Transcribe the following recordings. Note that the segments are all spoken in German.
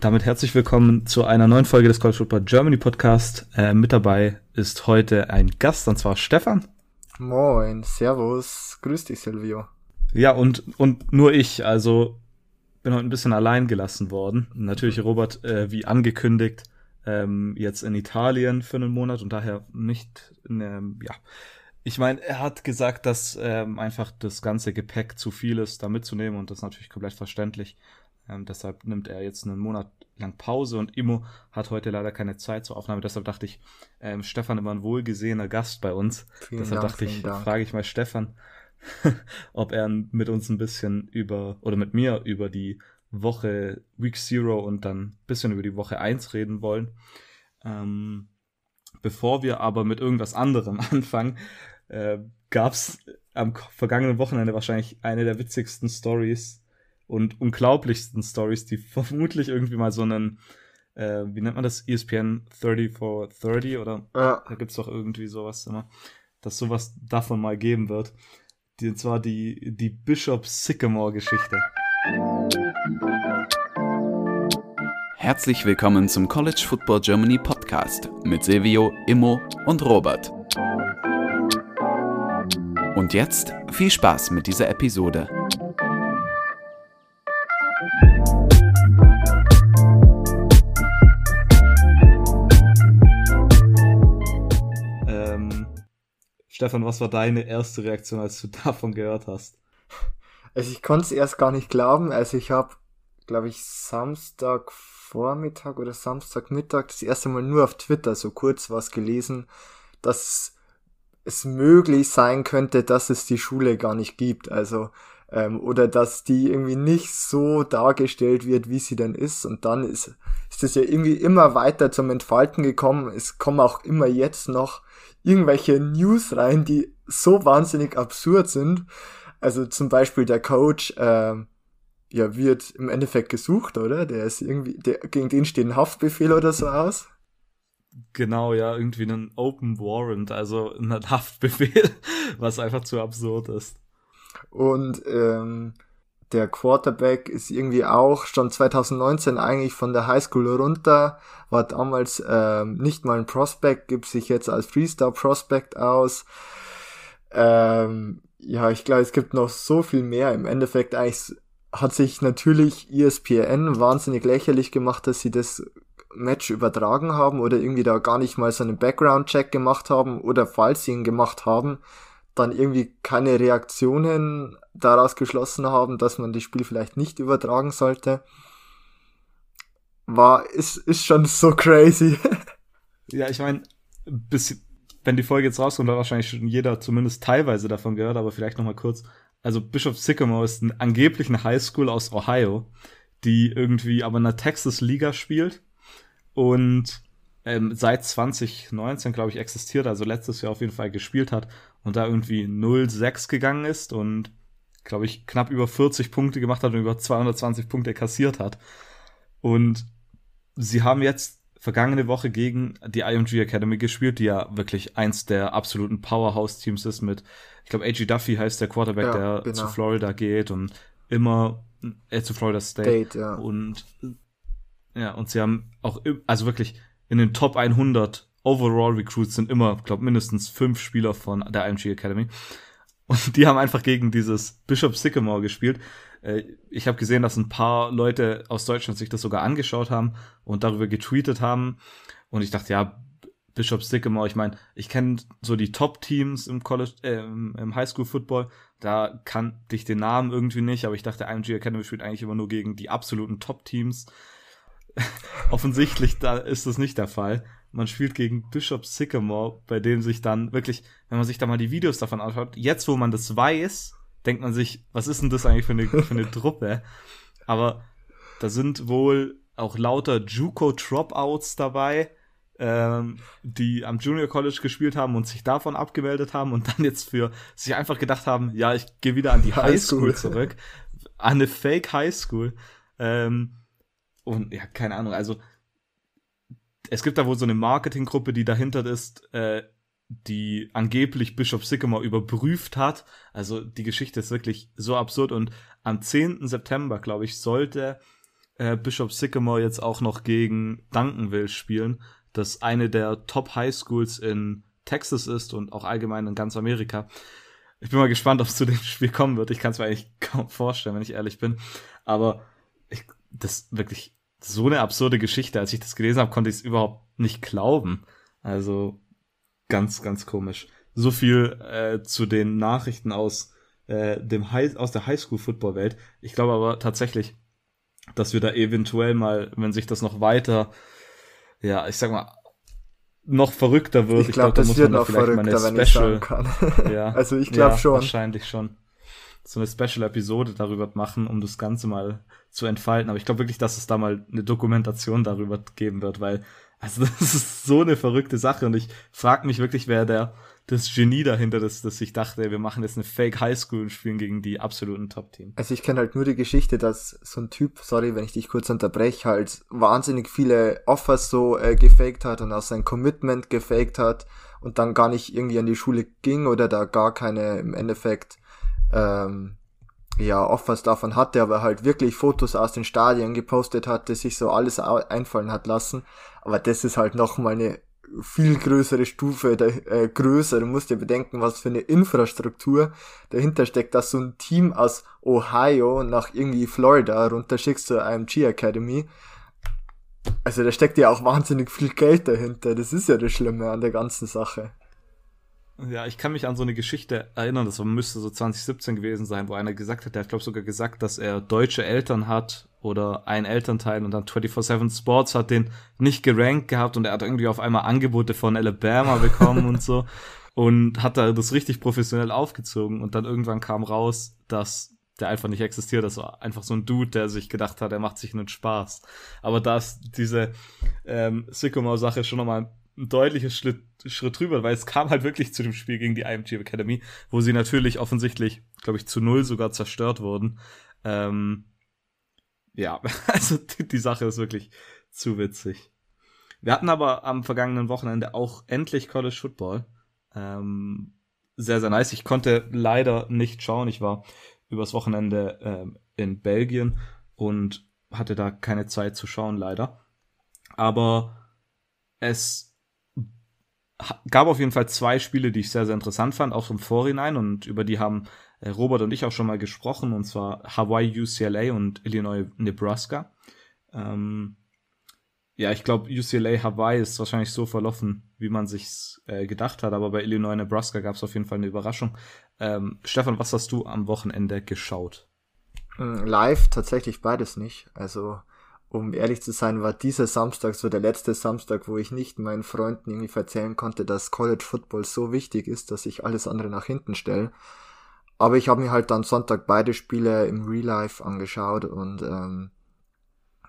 damit herzlich willkommen zu einer neuen Folge des College Football Germany Podcast. Äh, mit dabei ist heute ein Gast, und zwar Stefan. Moin, Servus, grüß dich, Silvio. Ja, und, und nur ich, also bin heute ein bisschen allein gelassen worden. Natürlich Robert, äh, wie angekündigt, ähm, jetzt in Italien für einen Monat und daher nicht, ähm, ja. Ich meine, er hat gesagt, dass ähm, einfach das ganze Gepäck zu viel ist, da mitzunehmen und das ist natürlich komplett verständlich. Ähm, deshalb nimmt er jetzt einen Monat lang Pause und Immo hat heute leider keine Zeit zur Aufnahme. Deshalb dachte ich, ähm, Stefan immer ein wohlgesehener Gast bei uns. Vielen deshalb Dank, dachte ich, frage ich mal Stefan, ob er mit uns ein bisschen über oder mit mir über die Woche Week Zero und dann ein bisschen über die Woche 1 reden wollen. Ähm, bevor wir aber mit irgendwas anderem anfangen, äh, gab es am vergangenen Wochenende wahrscheinlich eine der witzigsten Stories und unglaublichsten Stories, die vermutlich irgendwie mal so einen, äh, wie nennt man das, ESPN 30 for 30 oder ja. da gibt's doch irgendwie sowas immer, dass sowas davon mal geben wird. Die, und zwar die, die Bishop Sycamore Geschichte. Herzlich willkommen zum College Football Germany Podcast mit Silvio, Immo und Robert. Und jetzt viel Spaß mit dieser Episode. Stefan, was war deine erste Reaktion, als du davon gehört hast? Also ich konnte es erst gar nicht glauben. Also ich habe, glaube ich, Samstagvormittag oder Samstagmittag das erste Mal nur auf Twitter so kurz was gelesen, dass es möglich sein könnte, dass es die Schule gar nicht gibt. Also ähm, oder dass die irgendwie nicht so dargestellt wird, wie sie denn ist. Und dann ist, ist es ja irgendwie immer weiter zum Entfalten gekommen. Es kommen auch immer jetzt noch irgendwelche News rein, die so wahnsinnig absurd sind. Also zum Beispiel der Coach, äh, ja, wird im Endeffekt gesucht, oder? Der ist irgendwie, der, gegen den steht ein Haftbefehl oder so aus. Genau, ja, irgendwie ein Open Warrant, also ein Haftbefehl, was einfach zu absurd ist. Und ähm, der Quarterback ist irgendwie auch schon 2019 eigentlich von der Highschool runter, war damals ähm, nicht mal ein Prospect, gibt sich jetzt als Freestar Prospect aus. Ähm, ja, ich glaube, es gibt noch so viel mehr. Im Endeffekt eigentlich hat sich natürlich ESPN wahnsinnig lächerlich gemacht, dass sie das Match übertragen haben oder irgendwie da gar nicht mal so einen Background-Check gemacht haben oder falls sie ihn gemacht haben, dann irgendwie keine Reaktionen daraus geschlossen haben, dass man das Spiel vielleicht nicht übertragen sollte. War, ist, ist schon so crazy. ja, ich meine, bis, wenn die Folge jetzt rauskommt, hat wahrscheinlich schon jeder zumindest teilweise davon gehört, aber vielleicht nochmal kurz. Also Bishop Sycamore ist ein, angeblich eine Highschool aus Ohio, die irgendwie aber in der Texas Liga spielt und ähm, seit 2019, glaube ich, existiert, also letztes Jahr auf jeden Fall gespielt hat und da irgendwie 0-6 gegangen ist und, glaube ich, knapp über 40 Punkte gemacht hat und über 220 Punkte kassiert hat. Und sie haben jetzt vergangene Woche gegen die IMG Academy gespielt, die ja wirklich eins der absoluten Powerhouse-Teams ist mit, ich glaube, AG Duffy heißt der Quarterback, ja, der genau. zu Florida geht und immer äh, zu Florida State. State ja. Und ja, und sie haben auch, also wirklich in den Top 100 Overall Recruits sind immer, glaube mindestens fünf Spieler von der IMG Academy. Und die haben einfach gegen dieses Bishop Sycamore gespielt. Äh, ich habe gesehen, dass ein paar Leute aus Deutschland sich das sogar angeschaut haben und darüber getweetet haben. Und ich dachte, ja, Bishop Sycamore, ich meine, ich kenne so die Top-Teams im College, äh, im Highschool-Football. Da kannte ich den Namen irgendwie nicht, aber ich dachte, IMG Academy spielt eigentlich immer nur gegen die absoluten Top-Teams. Offensichtlich da ist das nicht der Fall man spielt gegen Bishop Sycamore, bei dem sich dann wirklich, wenn man sich da mal die Videos davon anschaut, jetzt wo man das weiß, denkt man sich, was ist denn das eigentlich für eine, für eine Truppe? Aber da sind wohl auch lauter Juco Dropouts dabei, ähm, die am Junior College gespielt haben und sich davon abgemeldet haben und dann jetzt für sich einfach gedacht haben, ja, ich gehe wieder an die High School zurück, an eine Fake High School. Ähm, und ja, keine Ahnung, also es gibt da wohl so eine Marketinggruppe, die dahinter ist, äh, die angeblich Bishop Sycamore überprüft hat. Also die Geschichte ist wirklich so absurd und am 10. September, glaube ich, sollte äh, Bishop Sycamore jetzt auch noch gegen Duncanville spielen, das eine der Top High Schools in Texas ist und auch allgemein in ganz Amerika. Ich bin mal gespannt, ob es zu dem Spiel kommen wird. Ich kann es mir eigentlich kaum vorstellen, wenn ich ehrlich bin. Aber ich, das wirklich so eine absurde Geschichte. Als ich das gelesen habe, konnte ich es überhaupt nicht glauben. Also ganz, ganz komisch. So viel äh, zu den Nachrichten aus äh, dem High, aus der Highschool-Football-Welt. Ich glaube aber tatsächlich, dass wir da eventuell mal, wenn sich das noch weiter, ja, ich sag mal, noch verrückter wird. Ich glaube, glaub, das wird noch verrückter, wenn ich sagen kann. ja, also ich glaube ja, schon. Wahrscheinlich schon. So eine Special-Episode darüber machen, um das Ganze mal zu entfalten. Aber ich glaube wirklich, dass es da mal eine Dokumentation darüber geben wird, weil also das ist so eine verrückte Sache und ich frage mich wirklich, wer der das Genie dahinter, dass, dass ich dachte, wir machen jetzt eine Fake Highschool und spielen gegen die absoluten Top-Teams. Also ich kenne halt nur die Geschichte, dass so ein Typ, sorry, wenn ich dich kurz unterbreche, halt wahnsinnig viele Offers so äh, gefaked hat und auch sein Commitment gefaked hat und dann gar nicht irgendwie an die Schule ging oder da gar keine im Endeffekt ähm, ja, Offers davon hatte, aber halt wirklich Fotos aus den Stadien gepostet hatte, sich so alles einfallen hat lassen. Aber das ist halt nochmal eine viel größere Stufe, der, äh, größer. Du musst dir bedenken, was für eine Infrastruktur dahinter steckt, dass so ein Team aus Ohio nach irgendwie Florida runterschickst zu einem G Academy. Also da steckt ja auch wahnsinnig viel Geld dahinter. Das ist ja das Schlimme an der ganzen Sache. Ja, ich kann mich an so eine Geschichte erinnern, das müsste so 2017 gewesen sein, wo einer gesagt hat, der hat, glaube sogar gesagt, dass er deutsche Eltern hat oder ein Elternteil und dann 24-7 Sports hat den nicht gerankt gehabt und er hat irgendwie auf einmal Angebote von Alabama bekommen und so und hat da das richtig professionell aufgezogen und dann irgendwann kam raus, dass der einfach nicht existiert. Das war einfach so ein Dude, der sich gedacht hat, er macht sich einen Spaß. Aber da ist diese ähm, Sycamore-Sache schon nochmal ein deutliches Schritt, Schritt drüber, weil es kam halt wirklich zu dem Spiel gegen die IMG Academy, wo sie natürlich offensichtlich, glaube ich, zu null sogar zerstört wurden. Ähm, ja, also die, die Sache ist wirklich zu witzig. Wir hatten aber am vergangenen Wochenende auch endlich College Football. Ähm, sehr, sehr nice. Ich konnte leider nicht schauen. Ich war übers Wochenende ähm, in Belgien und hatte da keine Zeit zu schauen, leider. Aber es gab auf jeden Fall zwei Spiele, die ich sehr, sehr interessant fand, auch im Vorhinein und über die haben äh, Robert und ich auch schon mal gesprochen, und zwar Hawaii UCLA und Illinois Nebraska. Ähm, ja, ich glaube, UCLA Hawaii ist wahrscheinlich so verlaufen, wie man sich's äh, gedacht hat, aber bei Illinois Nebraska gab es auf jeden Fall eine Überraschung. Ähm, Stefan, was hast du am Wochenende geschaut? Hm, live tatsächlich beides nicht. Also um ehrlich zu sein, war dieser Samstag so der letzte Samstag, wo ich nicht meinen Freunden irgendwie erzählen konnte, dass College Football so wichtig ist, dass ich alles andere nach hinten stelle. Aber ich habe mir halt dann Sonntag beide Spiele im Real Life angeschaut und ähm,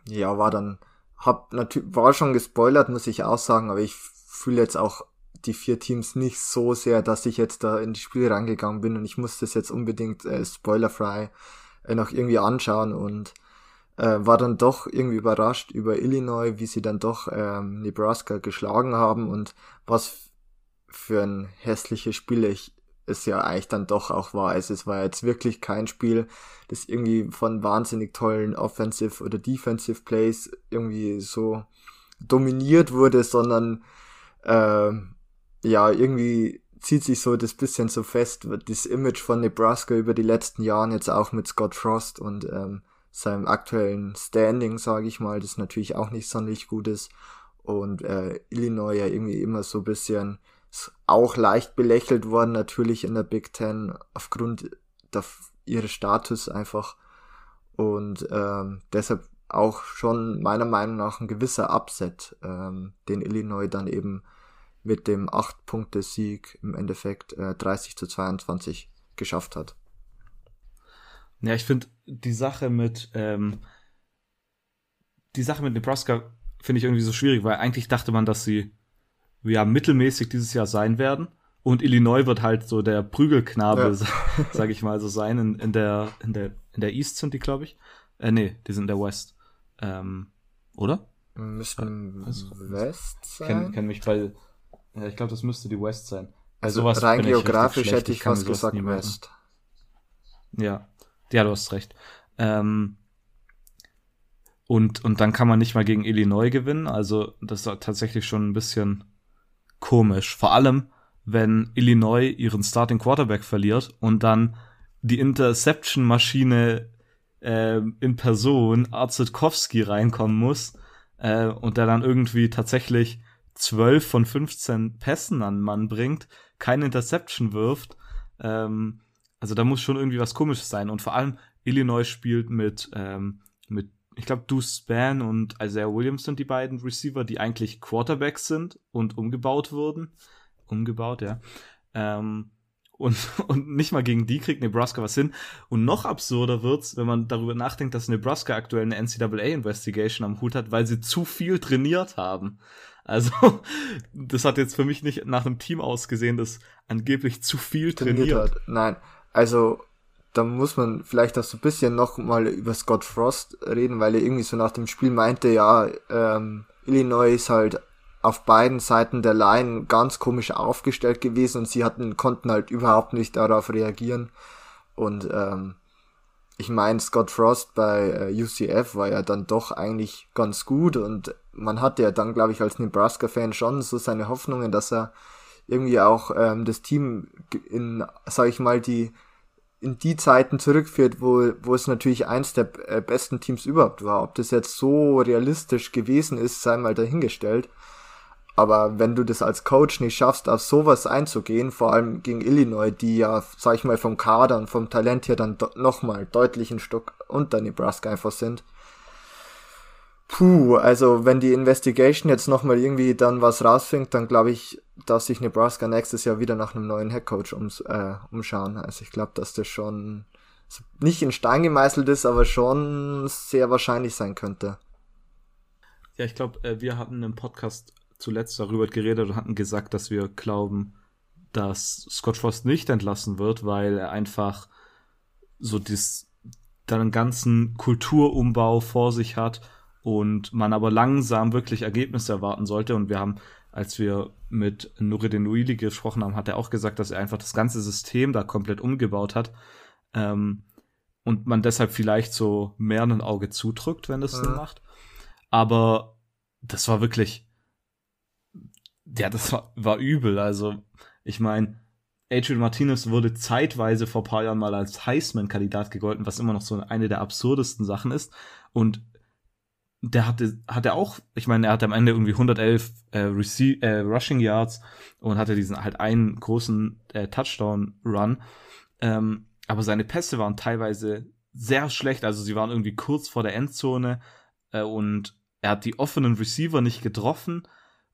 ja, war dann, hab natürlich, war schon gespoilert, muss ich auch sagen, aber ich fühle jetzt auch die vier Teams nicht so sehr, dass ich jetzt da in die Spiele reingegangen bin und ich muss das jetzt unbedingt äh, spoilerfrei äh, noch irgendwie anschauen und äh, war dann doch irgendwie überrascht über Illinois, wie sie dann doch ähm, Nebraska geschlagen haben und was für ein hässliches Spiel ich es ja eigentlich dann doch auch war. Also es war jetzt wirklich kein Spiel, das irgendwie von wahnsinnig tollen Offensive oder Defensive Plays irgendwie so dominiert wurde, sondern äh, ja, irgendwie zieht sich so das bisschen so fest, das Image von Nebraska über die letzten Jahren jetzt auch mit Scott Frost und ähm, seinem aktuellen Standing, sage ich mal, das natürlich auch nicht sonderlich gut ist. Und äh, Illinois ja irgendwie immer so bisschen auch leicht belächelt worden, natürlich in der Big Ten, aufgrund der, ihres Status einfach. Und ähm, deshalb auch schon meiner Meinung nach ein gewisser Upset, ähm, den Illinois dann eben mit dem 8-Punkte-Sieg im Endeffekt äh, 30 zu 22 geschafft hat. Ja, ich finde die Sache mit ähm, die Sache mit Nebraska finde ich irgendwie so schwierig, weil eigentlich dachte man, dass sie ja mittelmäßig dieses Jahr sein werden und Illinois wird halt so der Prügelknabe, ja. sag ich mal so sein in, in der in der in der East sind die, glaube ich. Äh, nee, die sind in der West. Ähm, oder? Müssten also, West sein. Kenn, kenn mich bei ja, ich glaube, das müsste die West sein. Also rein geografisch hätte ich fast gesagt West. Ja. Ja, du hast recht. Ähm, Und, und dann kann man nicht mal gegen Illinois gewinnen. Also das ist tatsächlich schon ein bisschen komisch. Vor allem, wenn Illinois ihren Starting Quarterback verliert und dann die Interception-Maschine äh, in Person Arzetkowski reinkommen muss äh, und der dann irgendwie tatsächlich 12 von 15 Pässen an Mann bringt, keine Interception wirft. Ähm, also da muss schon irgendwie was Komisches sein. Und vor allem Illinois spielt mit, ähm, mit ich glaube, Deuce Span und Isaiah Williams sind die beiden Receiver, die eigentlich Quarterbacks sind und umgebaut wurden. Umgebaut, ja. Ähm, und, und nicht mal gegen die kriegt Nebraska was hin. Und noch absurder wird's, wenn man darüber nachdenkt, dass Nebraska aktuell eine NCAA-Investigation am Hut hat, weil sie zu viel trainiert haben. Also, das hat jetzt für mich nicht nach einem Team ausgesehen, das angeblich zu viel trainiert, trainiert hat. Nein, also da muss man vielleicht auch so ein bisschen noch mal über Scott Frost reden, weil er irgendwie so nach dem Spiel meinte, ja, ähm, Illinois ist halt auf beiden Seiten der Line ganz komisch aufgestellt gewesen und sie hatten, konnten halt überhaupt nicht darauf reagieren. Und ähm, ich meine, Scott Frost bei äh, UCF war ja dann doch eigentlich ganz gut und man hatte ja dann, glaube ich, als Nebraska-Fan schon so seine Hoffnungen, dass er irgendwie auch ähm, das Team in, sag ich mal, die in die Zeiten zurückführt, wo, wo es natürlich eins der äh, besten Teams überhaupt war. Ob das jetzt so realistisch gewesen ist, sei mal dahingestellt. Aber wenn du das als Coach nicht schaffst, auf sowas einzugehen, vor allem gegen Illinois, die ja, sag ich mal, vom Kader und vom Talent her dann nochmal deutlich ein Stück unter Nebraska einfach sind, Puh, also wenn die Investigation jetzt nochmal irgendwie dann was rausfindet, dann glaube ich, dass sich Nebraska nächstes Jahr wieder nach einem neuen Headcoach ums, äh, umschauen. Also ich glaube, dass das schon nicht in Stein gemeißelt ist, aber schon sehr wahrscheinlich sein könnte. Ja, ich glaube, äh, wir hatten im Podcast zuletzt darüber geredet und hatten gesagt, dass wir glauben, dass Scott Frost nicht entlassen wird, weil er einfach so dies, dann ganzen Kulturumbau vor sich hat und man aber langsam wirklich Ergebnisse erwarten sollte. Und wir haben, als wir mit Nureddin Uili gesprochen haben, hat er auch gesagt, dass er einfach das ganze System da komplett umgebaut hat. Ähm, und man deshalb vielleicht so mehr ein Auge zudrückt, wenn das ja. Sinn macht. Aber das war wirklich, ja, das war, war übel. Also, ich meine, Adrian Martinez wurde zeitweise vor paar Jahren mal als Heisman-Kandidat gegolten, was immer noch so eine der absurdesten Sachen ist. Und der hatte, hat auch, ich meine, er hatte am Ende irgendwie 111 äh, Rece äh, Rushing Yards und hatte diesen halt einen großen äh, Touchdown-Run. Ähm, aber seine Pässe waren teilweise sehr schlecht, also sie waren irgendwie kurz vor der Endzone äh, und er hat die offenen Receiver nicht getroffen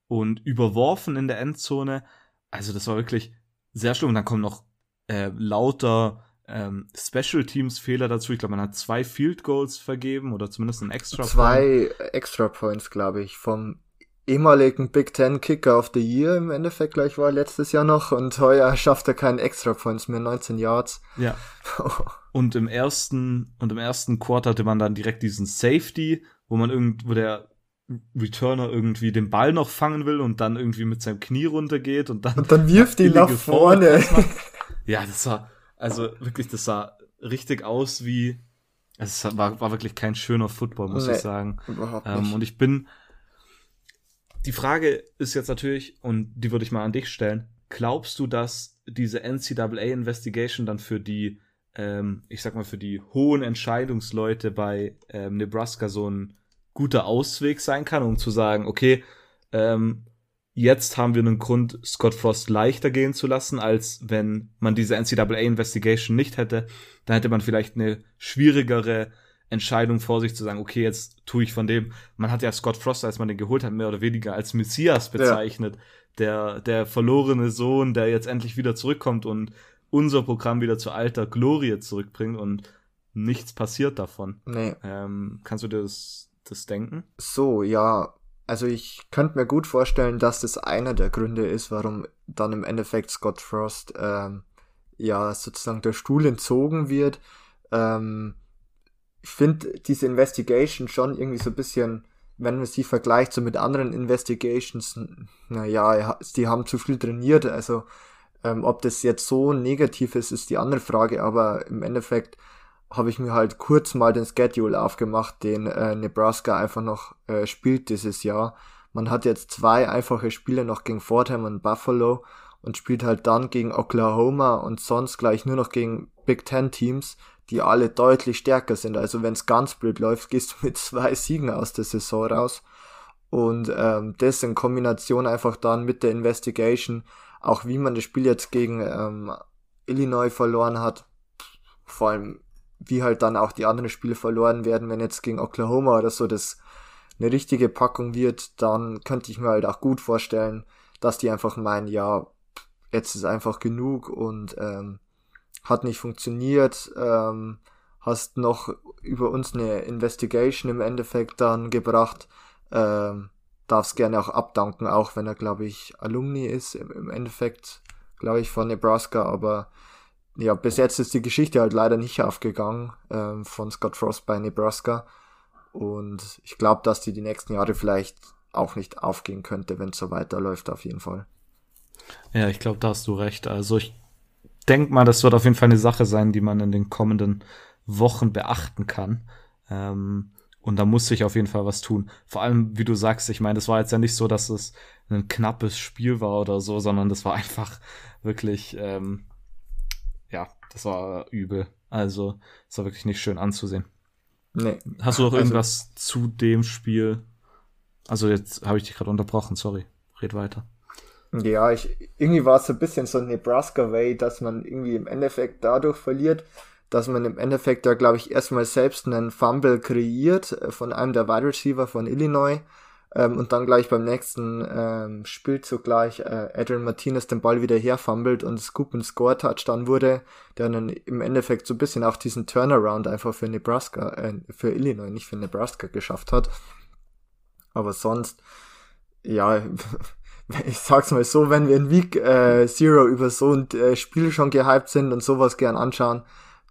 und überworfen in der Endzone. Also das war wirklich sehr schlimm. Und dann kommen noch äh, lauter ähm, Special Teams Fehler dazu. Ich glaube, man hat zwei Field Goals vergeben oder zumindest ein Extra Zwei Point. Extra Points, glaube ich, vom ehemaligen Big Ten Kicker of the Year im Endeffekt gleich war letztes Jahr noch und heuer schafft er keinen Extra Points mehr, 19 Yards. Ja. und im ersten und im ersten Quarter hatte man dann direkt diesen Safety, wo man irgendwo der Returner irgendwie den Ball noch fangen will und dann irgendwie mit seinem Knie runtergeht und dann und dann wirft ihn nach vorne. ja, das war also wirklich, das sah richtig aus wie. Es war, war wirklich kein schöner Football, muss nee, ich sagen. Überhaupt nicht. Ähm, und ich bin. Die Frage ist jetzt natürlich, und die würde ich mal an dich stellen. Glaubst du, dass diese NCAA-Investigation dann für die, ähm, ich sag mal, für die hohen Entscheidungsleute bei ähm, Nebraska so ein guter Ausweg sein kann, um zu sagen, okay, ähm, jetzt haben wir einen Grund, Scott Frost leichter gehen zu lassen, als wenn man diese NCAA-Investigation nicht hätte. Dann hätte man vielleicht eine schwierigere Entscheidung vor sich zu sagen, okay, jetzt tue ich von dem, man hat ja Scott Frost, als man den geholt hat, mehr oder weniger als Messias bezeichnet. Ja. Der, der verlorene Sohn, der jetzt endlich wieder zurückkommt und unser Programm wieder zu alter Glorie zurückbringt und nichts passiert davon. Nee. Ähm, kannst du dir das, das denken? So, ja, also ich könnte mir gut vorstellen, dass das einer der Gründe ist, warum dann im Endeffekt Scott Frost ähm, ja sozusagen der Stuhl entzogen wird. Ähm, ich finde diese Investigation schon irgendwie so ein bisschen, wenn man sie vergleicht so mit anderen Investigations, naja, die haben zu viel trainiert. Also ähm, ob das jetzt so negativ ist, ist die andere Frage, aber im Endeffekt habe ich mir halt kurz mal den Schedule aufgemacht, den äh, Nebraska einfach noch äh, spielt dieses Jahr. Man hat jetzt zwei einfache Spiele noch gegen Fordham und Buffalo und spielt halt dann gegen Oklahoma und sonst gleich nur noch gegen Big Ten Teams, die alle deutlich stärker sind. Also wenn es ganz blöd läuft, gehst du mit zwei Siegen aus der Saison raus. Und ähm, das in Kombination einfach dann mit der Investigation, auch wie man das Spiel jetzt gegen ähm, Illinois verloren hat, vor allem wie halt dann auch die anderen Spiele verloren werden, wenn jetzt gegen Oklahoma oder so das eine richtige Packung wird, dann könnte ich mir halt auch gut vorstellen, dass die einfach meinen, ja, jetzt ist einfach genug und ähm, hat nicht funktioniert, ähm, hast noch über uns eine Investigation im Endeffekt dann gebracht, ähm, darfst gerne auch abdanken, auch wenn er, glaube ich, Alumni ist, im, im Endeffekt, glaube ich, von Nebraska, aber ja, bis jetzt ist die Geschichte halt leider nicht aufgegangen ähm, von Scott Frost bei Nebraska. Und ich glaube, dass die die nächsten Jahre vielleicht auch nicht aufgehen könnte, wenn es so weiterläuft, auf jeden Fall. Ja, ich glaube, da hast du recht. Also ich denke mal, das wird auf jeden Fall eine Sache sein, die man in den kommenden Wochen beachten kann. Ähm, und da muss sich auf jeden Fall was tun. Vor allem, wie du sagst, ich meine, das war jetzt ja nicht so, dass es ein knappes Spiel war oder so, sondern das war einfach wirklich ähm, das war übel. Also, es war wirklich nicht schön anzusehen. Nee. Hast du noch also, irgendwas zu dem Spiel? Also, jetzt habe ich dich gerade unterbrochen, sorry. Red weiter. Ja, ich, irgendwie war es so ein bisschen so ein Nebraska-Way, dass man irgendwie im Endeffekt dadurch verliert, dass man im Endeffekt da, glaube ich, erstmal selbst einen Fumble kreiert äh, von einem der Wide Receiver von Illinois ähm, und dann gleich beim nächsten ähm, Spielzug gleich äh, Adrian Martinez den Ball wieder herfummelt und Scoop und Score Touchdown wurde, der dann im Endeffekt so ein bisschen auch diesen Turnaround einfach für Nebraska, äh, für Illinois, nicht für Nebraska geschafft hat. Aber sonst, ja, ich sag's mal so, wenn wir in Week äh, Zero über so ein äh, Spiel schon gehypt sind und sowas gern anschauen,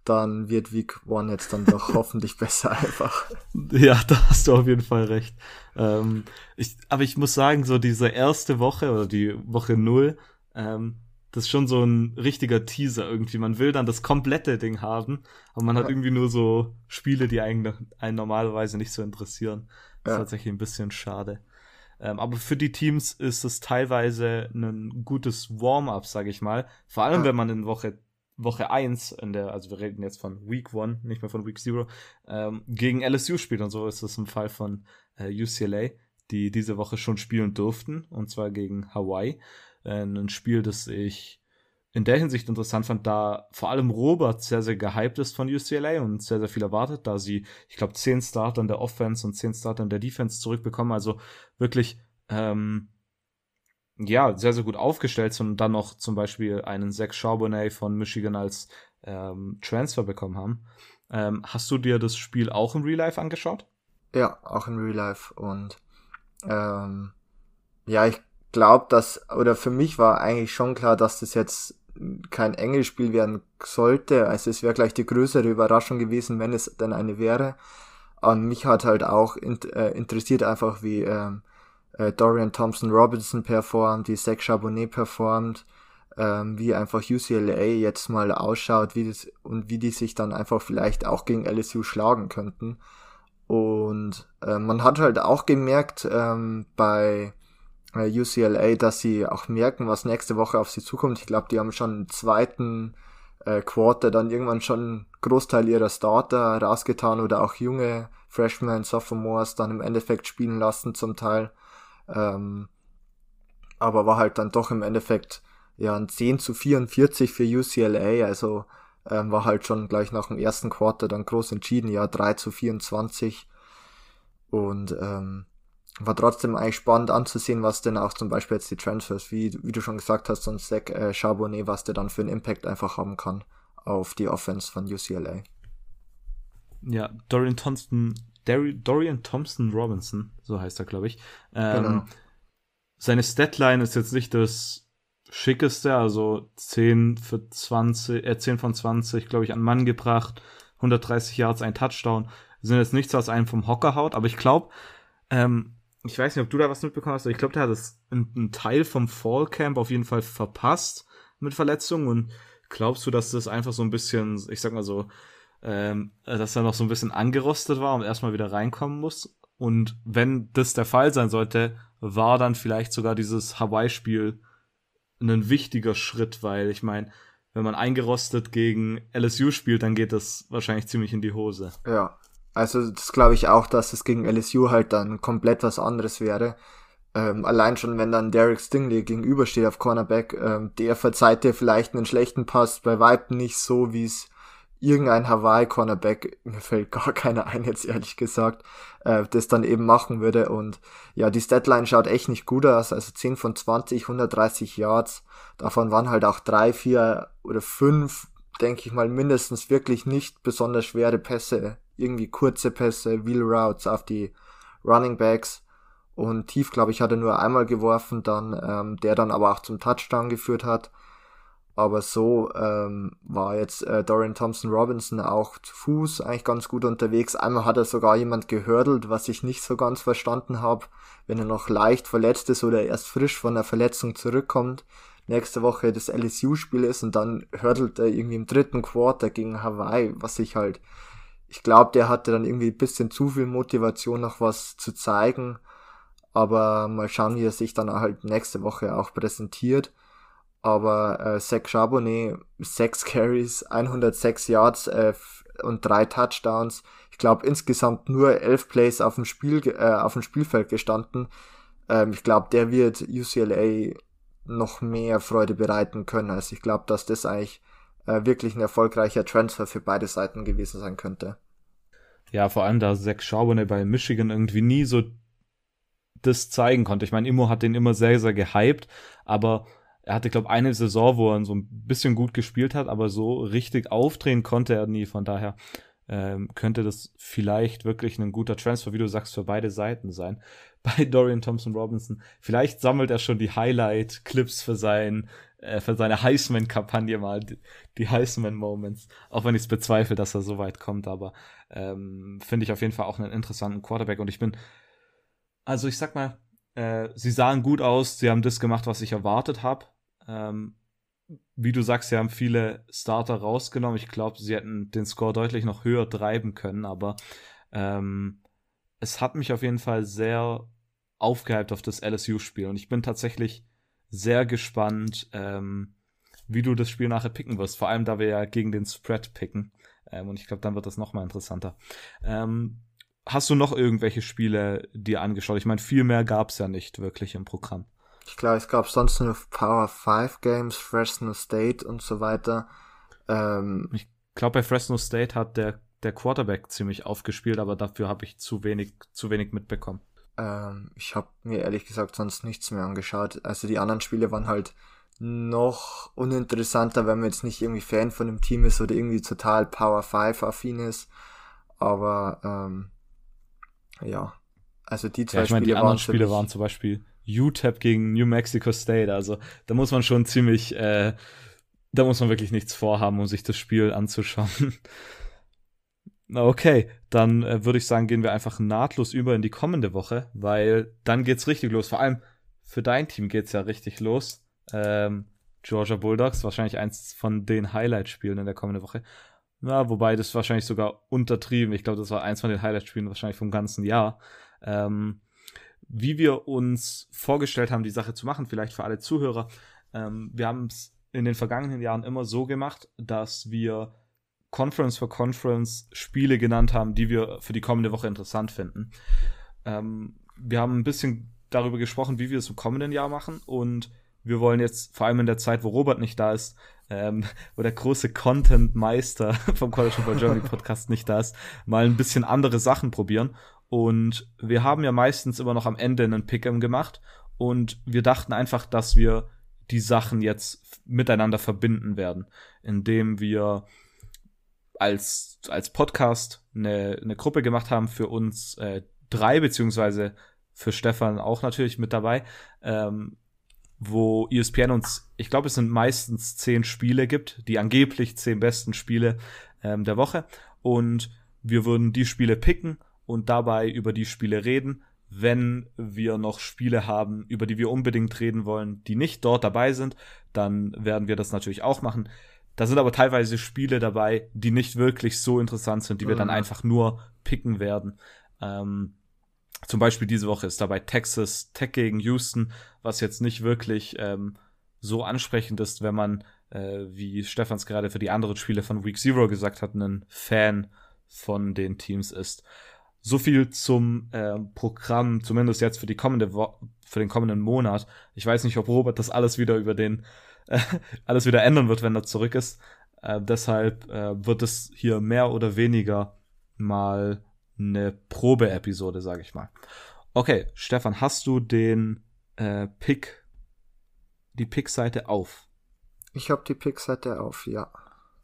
dann wird Week One jetzt dann doch hoffentlich besser einfach. Ja, da hast du auf jeden Fall recht. Ähm, ich, aber ich muss sagen, so diese erste Woche oder die Woche null, ähm, das ist schon so ein richtiger Teaser irgendwie. Man will dann das komplette Ding haben, aber man ja. hat irgendwie nur so Spiele, die einen, einen normalerweise nicht so interessieren. Das ja. ist tatsächlich ein bisschen schade. Ähm, aber für die Teams ist es teilweise ein gutes Warm-up, sage ich mal. Vor allem, ja. wenn man in Woche Woche 1, in der, also wir reden jetzt von Week 1, nicht mehr von Week 0, ähm, gegen LSU spielt. Und so ist es im Fall von äh, UCLA, die diese Woche schon spielen durften, und zwar gegen Hawaii. Äh, ein Spiel, das ich in der Hinsicht interessant fand, da vor allem Robert sehr, sehr gehypt ist von UCLA und sehr, sehr viel erwartet, da sie, ich glaube, zehn Starter in der Offense und zehn Starter in der Defense zurückbekommen. Also wirklich ähm, ja, sehr, sehr gut aufgestellt und dann noch zum Beispiel einen Zach Charbonnet von Michigan als ähm, Transfer bekommen haben. Ähm, hast du dir das Spiel auch im Real Life angeschaut? Ja, auch im Real Life und ähm, ja, ich glaube, dass, oder für mich war eigentlich schon klar, dass das jetzt kein Engelspiel werden sollte. Also es wäre gleich die größere Überraschung gewesen, wenn es denn eine wäre. Und mich hat halt auch in, äh, interessiert einfach, wie ähm, äh, Dorian Thompson Robinson performt, wie Zach Charbonnet performt, ähm, wie einfach UCLA jetzt mal ausschaut, wie das und wie die sich dann einfach vielleicht auch gegen LSU schlagen könnten. Und äh, man hat halt auch gemerkt ähm, bei äh, UCLA, dass sie auch merken, was nächste Woche auf sie zukommt. Ich glaube, die haben schon einen zweiten äh, Quarter dann irgendwann schon einen Großteil ihrer Starter rausgetan oder auch junge Freshmen, Sophomores dann im Endeffekt spielen lassen zum Teil. Ähm, aber war halt dann doch im Endeffekt ja ein 10 zu 44 für UCLA, also ähm, war halt schon gleich nach dem ersten Quarter dann groß entschieden, ja 3 zu 24 und ähm, war trotzdem eigentlich spannend anzusehen, was denn auch zum Beispiel jetzt die Transfers, wie, wie du schon gesagt hast, ein Zach äh, Charbonnet, was der dann für einen Impact einfach haben kann auf die Offense von UCLA. Ja, Dorian Thompson Dorian Thompson Robinson, so heißt er, glaube ich. Ähm, genau. Seine Statline ist jetzt nicht das schickeste, also 10 für 20, äh, 10 von 20, glaube ich, an Mann gebracht, 130 Yards, ein Touchdown. Sind jetzt nichts, was einen vom Hocker haut, aber ich glaube, ähm, ich weiß nicht, ob du da was mitbekommen hast, aber ich glaube, der hat das einen Teil vom Fall Camp auf jeden Fall verpasst mit Verletzungen und glaubst du, dass das einfach so ein bisschen, ich sag mal so, ähm, dass er noch so ein bisschen angerostet war und erstmal wieder reinkommen muss. Und wenn das der Fall sein sollte, war dann vielleicht sogar dieses Hawaii-Spiel ein wichtiger Schritt, weil ich meine, wenn man eingerostet gegen LSU spielt, dann geht das wahrscheinlich ziemlich in die Hose. Ja, also das glaube ich auch, dass es gegen LSU halt dann komplett was anderes wäre. Ähm, allein schon, wenn dann Derek Stingley gegenübersteht auf Cornerback, ähm, der verzeiht dir vielleicht einen schlechten Pass, bei Weitem nicht so, wie es irgendein Hawaii-Cornerback, mir fällt gar keiner ein jetzt ehrlich gesagt, äh, das dann eben machen würde. Und ja, die Statline schaut echt nicht gut aus. Also 10 von 20, 130 Yards. Davon waren halt auch drei, vier oder fünf, denke ich mal, mindestens wirklich nicht besonders schwere Pässe. Irgendwie kurze Pässe, Wheel Routes auf die Running Backs. Und tief, glaube ich, hat er nur einmal geworfen, dann, ähm, der dann aber auch zum Touchdown geführt hat. Aber so ähm, war jetzt äh, Dorian Thompson Robinson auch zu Fuß eigentlich ganz gut unterwegs. Einmal hat er sogar jemand gehördelt, was ich nicht so ganz verstanden habe. Wenn er noch leicht verletzt ist oder erst frisch von der Verletzung zurückkommt, nächste Woche das LSU-Spiel ist und dann hördelt er irgendwie im dritten Quarter gegen Hawaii, was ich halt, ich glaube, der hatte dann irgendwie ein bisschen zu viel Motivation, noch was zu zeigen. Aber mal schauen, wie er sich dann halt nächste Woche auch präsentiert aber äh, Zach Charbonnet, sechs Carries, 106 Yards äh, und drei Touchdowns. Ich glaube insgesamt nur elf Plays auf dem Spiel äh, auf dem Spielfeld gestanden. Ähm, ich glaube, der wird UCLA noch mehr Freude bereiten können. Also ich glaube, dass das eigentlich äh, wirklich ein erfolgreicher Transfer für beide Seiten gewesen sein könnte. Ja, vor allem da Zach Charbonnet bei Michigan irgendwie nie so das zeigen konnte. Ich meine, Immo hat den immer sehr, sehr gehypt, aber er hatte, glaube eine Saison, wo er so ein bisschen gut gespielt hat, aber so richtig aufdrehen konnte er nie. Von daher ähm, könnte das vielleicht wirklich ein guter Transfer, wie du sagst, für beide Seiten sein. Bei Dorian Thompson Robinson. Vielleicht sammelt er schon die Highlight-Clips für sein, äh, für seine Heisman-Kampagne mal, die, die Heisman-Moments. Auch wenn ich es bezweifle, dass er so weit kommt, aber ähm, finde ich auf jeden Fall auch einen interessanten Quarterback und ich bin, also ich sag mal, äh, sie sahen gut aus, sie haben das gemacht, was ich erwartet habe. Ähm, wie du sagst, sie haben viele Starter rausgenommen. Ich glaube, sie hätten den Score deutlich noch höher treiben können, aber ähm, es hat mich auf jeden Fall sehr aufgehypt auf das LSU-Spiel und ich bin tatsächlich sehr gespannt, ähm, wie du das Spiel nachher picken wirst. Vor allem, da wir ja gegen den Spread picken. Ähm, und ich glaube, dann wird das noch mal interessanter. Ähm, hast du noch irgendwelche Spiele dir angeschaut? Ich meine, viel mehr gab es ja nicht wirklich im Programm. Ich glaube, es gab sonst nur Power 5 Games, Fresno State und so weiter. Ähm, ich glaube, bei Fresno State hat der, der Quarterback ziemlich aufgespielt, aber dafür habe ich zu wenig, zu wenig mitbekommen. Ähm, ich habe mir ehrlich gesagt sonst nichts mehr angeschaut. Also die anderen Spiele waren halt noch uninteressanter, wenn man jetzt nicht irgendwie Fan von dem Team ist oder irgendwie total Power 5 affin ist. Aber ähm, ja, also die zwei ja, ich meine, die anderen Spiele waren zum Beispiel UTEP gegen New Mexico State. Also da muss man schon ziemlich, äh, da muss man wirklich nichts vorhaben, um sich das Spiel anzuschauen. Okay, dann äh, würde ich sagen, gehen wir einfach nahtlos über in die kommende Woche, weil dann geht's richtig los. Vor allem für dein Team geht's ja richtig los. Ähm, Georgia Bulldogs, wahrscheinlich eins von den Highlight-Spielen in der kommenden Woche. Ja, wobei das wahrscheinlich sogar untertrieben. Ich glaube, das war eins von den Highlight-Spielen wahrscheinlich vom ganzen Jahr. Ähm, wie wir uns vorgestellt haben, die Sache zu machen, vielleicht für alle Zuhörer. Ähm, wir haben es in den vergangenen Jahren immer so gemacht, dass wir Conference for Conference Spiele genannt haben, die wir für die kommende Woche interessant finden. Ähm, wir haben ein bisschen darüber gesprochen, wie wir es im kommenden Jahr machen und wir wollen jetzt, vor allem in der Zeit, wo Robert nicht da ist, ähm, wo der große Content-Meister vom College Football Germany Podcast nicht da ist, mal ein bisschen andere Sachen probieren und wir haben ja meistens immer noch am Ende einen Pick'em gemacht. Und wir dachten einfach, dass wir die Sachen jetzt miteinander verbinden werden, indem wir als, als Podcast eine, eine Gruppe gemacht haben für uns äh, drei, beziehungsweise für Stefan auch natürlich mit dabei, ähm, wo ESPN uns, ich glaube, es sind meistens zehn Spiele gibt, die angeblich zehn besten Spiele ähm, der Woche. Und wir würden die Spiele picken und dabei über die Spiele reden. Wenn wir noch Spiele haben, über die wir unbedingt reden wollen, die nicht dort dabei sind, dann werden wir das natürlich auch machen. da sind aber teilweise Spiele dabei, die nicht wirklich so interessant sind, die wir dann mhm. einfach nur picken werden. Ähm, zum Beispiel diese Woche ist dabei Texas Tech gegen Houston, was jetzt nicht wirklich ähm, so ansprechend ist, wenn man, äh, wie Stefans gerade für die anderen Spiele von Week Zero gesagt hat, ein Fan von den Teams ist. So viel zum äh, Programm, zumindest jetzt für die kommende Wo für den kommenden Monat. Ich weiß nicht, ob Robert das alles wieder über den äh, alles wieder ändern wird, wenn er zurück ist. Äh, deshalb äh, wird es hier mehr oder weniger mal eine Probe-Episode, sage ich mal. Okay, Stefan, hast du den äh, Pick, die Pick-Seite auf? Ich habe die Pick-Seite auf, ja.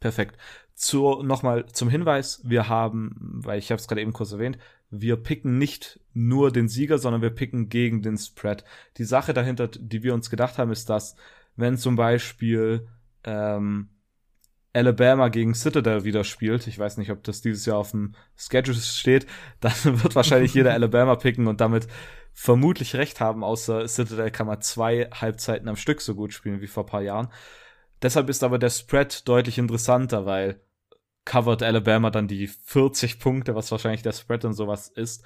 Perfekt. Zu, nochmal zum Hinweis, wir haben, weil ich habe es gerade eben kurz erwähnt, wir picken nicht nur den Sieger, sondern wir picken gegen den Spread. Die Sache dahinter, die wir uns gedacht haben, ist, dass wenn zum Beispiel ähm, Alabama gegen Citadel wieder spielt, ich weiß nicht, ob das dieses Jahr auf dem Schedule steht, dann wird wahrscheinlich jeder Alabama picken und damit vermutlich recht haben, außer Citadel kann man zwei Halbzeiten am Stück so gut spielen wie vor paar Jahren. Deshalb ist aber der Spread deutlich interessanter, weil covert Alabama dann die 40 Punkte, was wahrscheinlich der Spread und sowas ist,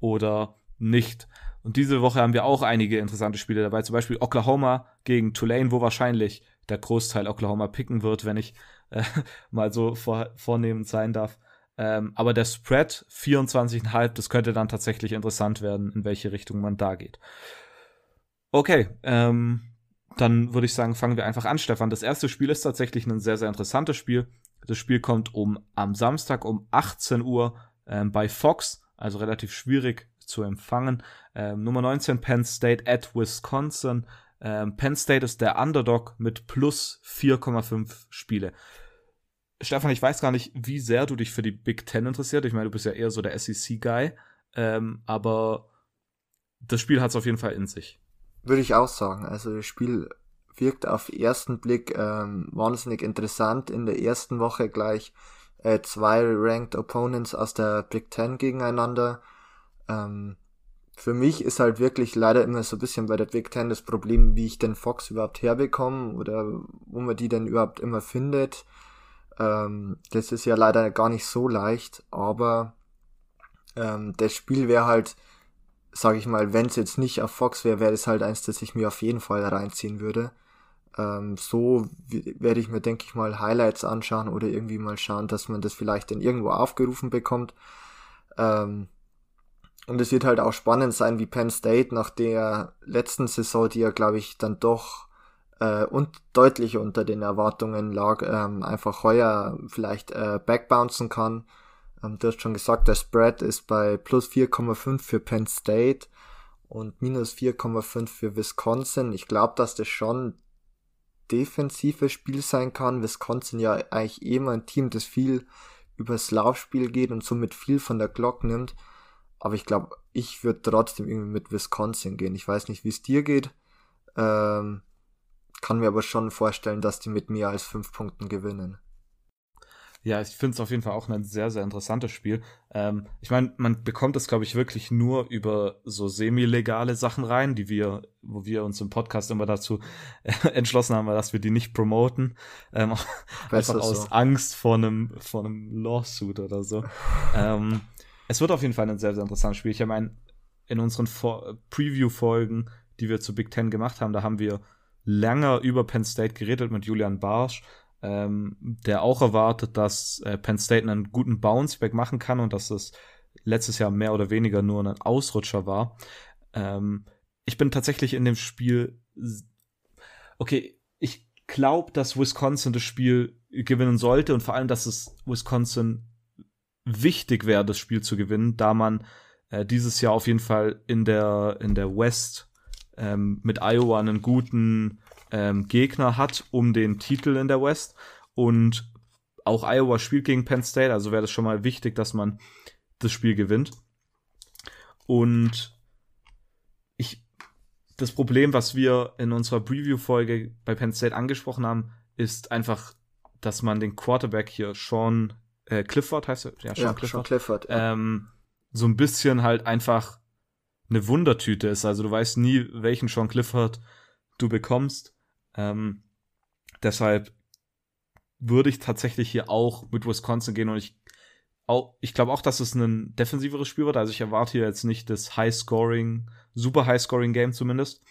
oder nicht. Und diese Woche haben wir auch einige interessante Spiele dabei, zum Beispiel Oklahoma gegen Tulane, wo wahrscheinlich der Großteil Oklahoma picken wird, wenn ich äh, mal so vor, vornehmend sein darf. Ähm, aber der Spread 24,5, das könnte dann tatsächlich interessant werden, in welche Richtung man da geht. Okay, ähm, dann würde ich sagen, fangen wir einfach an, Stefan. Das erste Spiel ist tatsächlich ein sehr, sehr interessantes Spiel. Das Spiel kommt um am Samstag um 18 Uhr ähm, bei Fox, also relativ schwierig zu empfangen. Ähm, Nummer 19 Penn State at Wisconsin. Ähm, Penn State ist der Underdog mit plus 4,5 Spiele. Stefan, ich weiß gar nicht, wie sehr du dich für die Big Ten interessiert. Ich meine, du bist ja eher so der SEC-Guy. Ähm, aber das Spiel hat es auf jeden Fall in sich. Würde ich auch sagen. Also das Spiel wirkt auf ersten Blick ähm, wahnsinnig interessant. In der ersten Woche gleich äh, zwei Ranked Opponents aus der Big Ten gegeneinander. Ähm, für mich ist halt wirklich leider immer so ein bisschen bei der Big Ten das Problem, wie ich den Fox überhaupt herbekomme oder wo man die denn überhaupt immer findet. Ähm, das ist ja leider gar nicht so leicht, aber ähm, das Spiel wäre halt, sag ich mal, wenn es jetzt nicht auf Fox wäre, wäre das halt eins, das ich mir auf jeden Fall reinziehen würde. Ähm, so werde ich mir, denke ich mal, Highlights anschauen oder irgendwie mal schauen, dass man das vielleicht dann irgendwo aufgerufen bekommt. Ähm, und es wird halt auch spannend sein, wie Penn State nach der letzten Saison, die ja, glaube ich, dann doch äh, und deutlich unter den Erwartungen lag, ähm, einfach heuer vielleicht äh, backbouncen kann. Ähm, du hast schon gesagt, der Spread ist bei plus 4,5 für Penn State und minus 4,5 für Wisconsin. Ich glaube, dass das schon defensives Spiel sein kann. Wisconsin ja eigentlich eh immer ein Team, das viel übers Laufspiel geht und somit viel von der Glock nimmt. Aber ich glaube, ich würde trotzdem irgendwie mit Wisconsin gehen. Ich weiß nicht, wie es dir geht. Ähm, kann mir aber schon vorstellen, dass die mit mehr als fünf Punkten gewinnen. Ja, ich finde es auf jeden Fall auch ein sehr, sehr interessantes Spiel. Ähm, ich meine, man bekommt es, glaube ich, wirklich nur über so semi-legale Sachen rein, die wir, wo wir uns im Podcast immer dazu äh, entschlossen haben, dass wir die nicht promoten. Ähm, einfach aus so. Angst vor einem, vor einem Lawsuit oder so. ähm, es wird auf jeden Fall ein sehr, sehr interessantes Spiel. Ich meine, in unseren Preview-Folgen, die wir zu Big Ten gemacht haben, da haben wir länger über Penn State geredet mit Julian Barsch, ähm, der auch erwartet, dass äh, Penn State einen guten Bounceback machen kann und dass es letztes Jahr mehr oder weniger nur ein Ausrutscher war. Ähm, ich bin tatsächlich in dem Spiel. Okay, ich glaube, dass Wisconsin das Spiel gewinnen sollte und vor allem, dass es Wisconsin wichtig wäre, das Spiel zu gewinnen, da man äh, dieses Jahr auf jeden Fall in der, in der West ähm, mit Iowa einen guten ähm, Gegner hat um den Titel in der West. Und auch Iowa spielt gegen Penn State, also wäre das schon mal wichtig, dass man das Spiel gewinnt. Und ich, das Problem, was wir in unserer Preview-Folge bei Penn State angesprochen haben, ist einfach, dass man den Quarterback hier Sean äh, Clifford heißt er, ja, Sean ja, Clifford, Sean Clifford ja. ähm, so ein bisschen halt einfach eine Wundertüte ist. Also du weißt nie, welchen Sean Clifford du bekommst. Ähm, deshalb würde ich tatsächlich hier auch mit Wisconsin gehen und ich ich glaube auch, dass es ein defensiveres Spiel wird. Also ich erwarte hier jetzt nicht das High-Scoring, super High-Scoring-Game zumindest.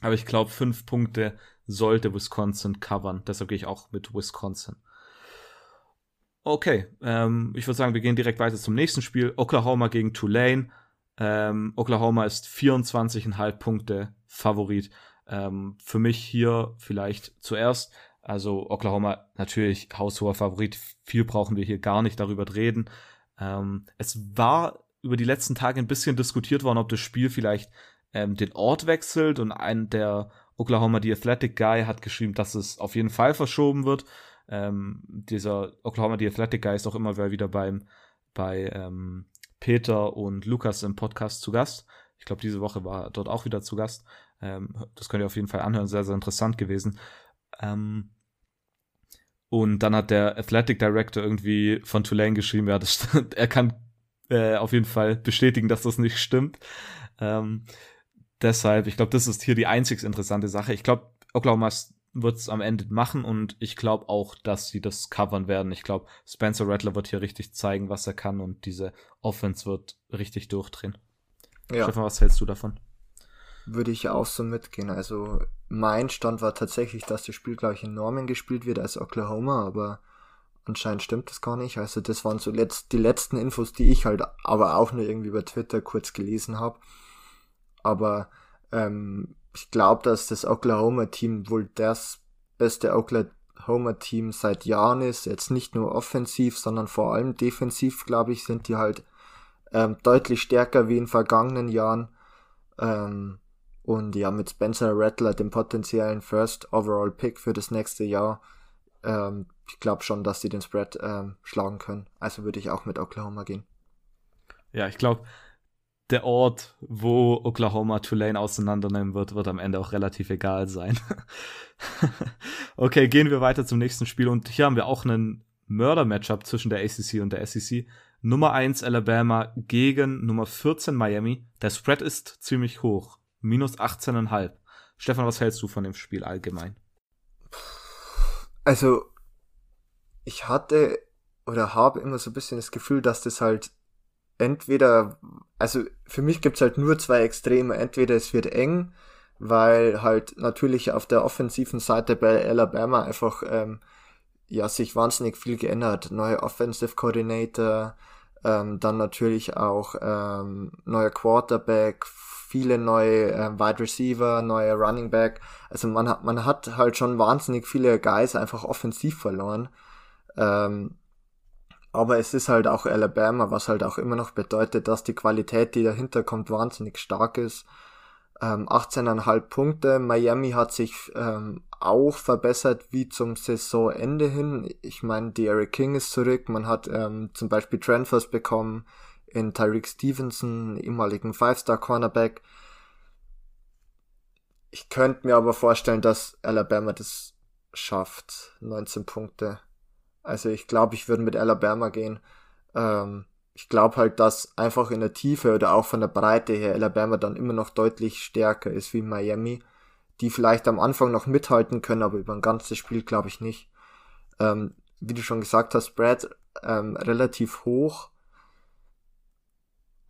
Aber ich glaube, fünf Punkte sollte Wisconsin covern. Deshalb gehe ich auch mit Wisconsin. Okay, ähm, ich würde sagen, wir gehen direkt weiter zum nächsten Spiel. Oklahoma gegen Tulane. Ähm, Oklahoma ist 24,5 Punkte Favorit. Ähm, für mich hier vielleicht zuerst also Oklahoma natürlich haushoher Favorit. Viel brauchen wir hier gar nicht darüber reden. Ähm, es war über die letzten Tage ein bisschen diskutiert worden, ob das Spiel vielleicht ähm, den Ort wechselt und ein der Oklahoma The Athletic Guy hat geschrieben, dass es auf jeden Fall verschoben wird. Ähm, dieser Oklahoma The Athletic Guy ist auch immer wieder beim bei ähm, Peter und Lukas im Podcast zu Gast. Ich glaube, diese Woche war er dort auch wieder zu Gast. Ähm, das könnt ihr auf jeden Fall anhören, sehr, sehr interessant gewesen. Ähm, und dann hat der Athletic Director irgendwie von Tulane geschrieben, ja, das, er kann äh, auf jeden Fall bestätigen, dass das nicht stimmt. Ähm, deshalb, ich glaube, das ist hier die einzig interessante Sache. Ich glaube, Oklahoma wird es am Ende machen und ich glaube auch, dass sie das covern werden. Ich glaube, Spencer Rattler wird hier richtig zeigen, was er kann und diese Offense wird richtig durchdrehen. Ja. Stefan, was hältst du davon? Würde ich auch so mitgehen. Also mein Stand war tatsächlich, dass das Spiel, glaube ich, in Norman gespielt wird als Oklahoma, aber anscheinend stimmt das gar nicht. Also das waren so letzt, die letzten Infos, die ich halt aber auch nur irgendwie über Twitter kurz gelesen habe. Aber ähm, ich glaube, dass das Oklahoma-Team wohl das beste Oklahoma-Team seit Jahren ist. Jetzt nicht nur offensiv, sondern vor allem defensiv, glaube ich, sind die halt ähm, deutlich stärker wie in vergangenen Jahren. Ähm, und ja, mit Spencer Rattler, dem potenziellen First Overall Pick für das nächste Jahr, ähm, ich glaube schon, dass sie den Spread ähm, schlagen können. Also würde ich auch mit Oklahoma gehen. Ja, ich glaube, der Ort, wo Oklahoma Tulane auseinandernehmen wird, wird am Ende auch relativ egal sein. okay, gehen wir weiter zum nächsten Spiel. Und hier haben wir auch einen Mörder-Matchup zwischen der ACC und der SEC. Nummer 1 Alabama gegen Nummer 14 Miami. Der Spread ist ziemlich hoch minus 18,5. Stefan, was hältst du von dem Spiel allgemein? Also, ich hatte oder habe immer so ein bisschen das Gefühl, dass das halt entweder, also für mich gibt's halt nur zwei Extreme. Entweder es wird eng, weil halt natürlich auf der offensiven Seite bei Alabama einfach ähm, ja sich wahnsinnig viel geändert. Neue Offensive Coordinator, ähm, dann natürlich auch ähm, neuer Quarterback, viele neue äh, Wide Receiver, neue Running Back. Also man hat, man hat halt schon wahnsinnig viele Guys einfach offensiv verloren. Ähm, aber es ist halt auch Alabama, was halt auch immer noch bedeutet, dass die Qualität, die dahinter kommt, wahnsinnig stark ist. Ähm, 18,5 Punkte. Miami hat sich ähm, auch verbessert wie zum Saisonende hin. Ich meine, Eric King ist zurück. Man hat ähm, zum Beispiel Transfers bekommen in Tyreek Stevenson, ehemaligen Five-Star-Cornerback. Ich könnte mir aber vorstellen, dass Alabama das schafft. 19 Punkte. Also ich glaube, ich würde mit Alabama gehen. Ähm, ich glaube halt, dass einfach in der Tiefe oder auch von der Breite her Alabama dann immer noch deutlich stärker ist wie Miami, die vielleicht am Anfang noch mithalten können, aber über ein ganzes Spiel glaube ich nicht. Ähm, wie du schon gesagt hast, Brad ähm, relativ hoch.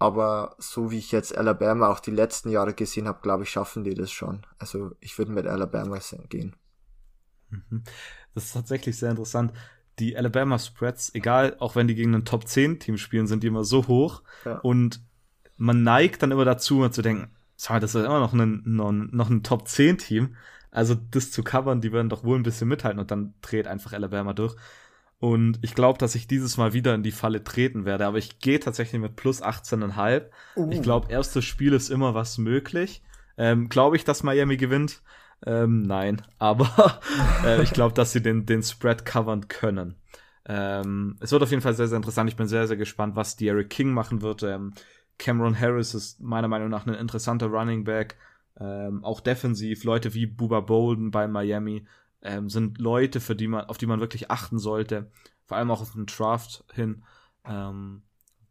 Aber so wie ich jetzt Alabama auch die letzten Jahre gesehen habe, glaube ich, schaffen die das schon. Also ich würde mit Alabama gehen. Mhm. Das ist tatsächlich sehr interessant. Die Alabama Spreads, egal, auch wenn die gegen ein Top 10 Team spielen, sind die immer so hoch. Ja. Und man neigt dann immer dazu, zu denken, sag mal, das ist immer noch ein, noch, noch ein Top 10 Team. Also das zu covern, die werden doch wohl ein bisschen mithalten und dann dreht einfach Alabama durch. Und ich glaube, dass ich dieses Mal wieder in die Falle treten werde. Aber ich gehe tatsächlich mit plus 18,5. Uh. Ich glaube, erstes Spiel ist immer was möglich. Ähm, glaube ich, dass Miami gewinnt? Ähm, nein. Aber äh, ich glaube, dass sie den, den Spread covern können. Ähm, es wird auf jeden Fall sehr, sehr interessant. Ich bin sehr, sehr gespannt, was Eric King machen wird. Ähm, Cameron Harris ist meiner Meinung nach ein interessanter Running Back. Ähm, auch defensiv. Leute wie Buba Bolden bei Miami ähm, sind Leute, für die man, auf die man wirklich achten sollte. Vor allem auch auf den Draft hin. Ähm,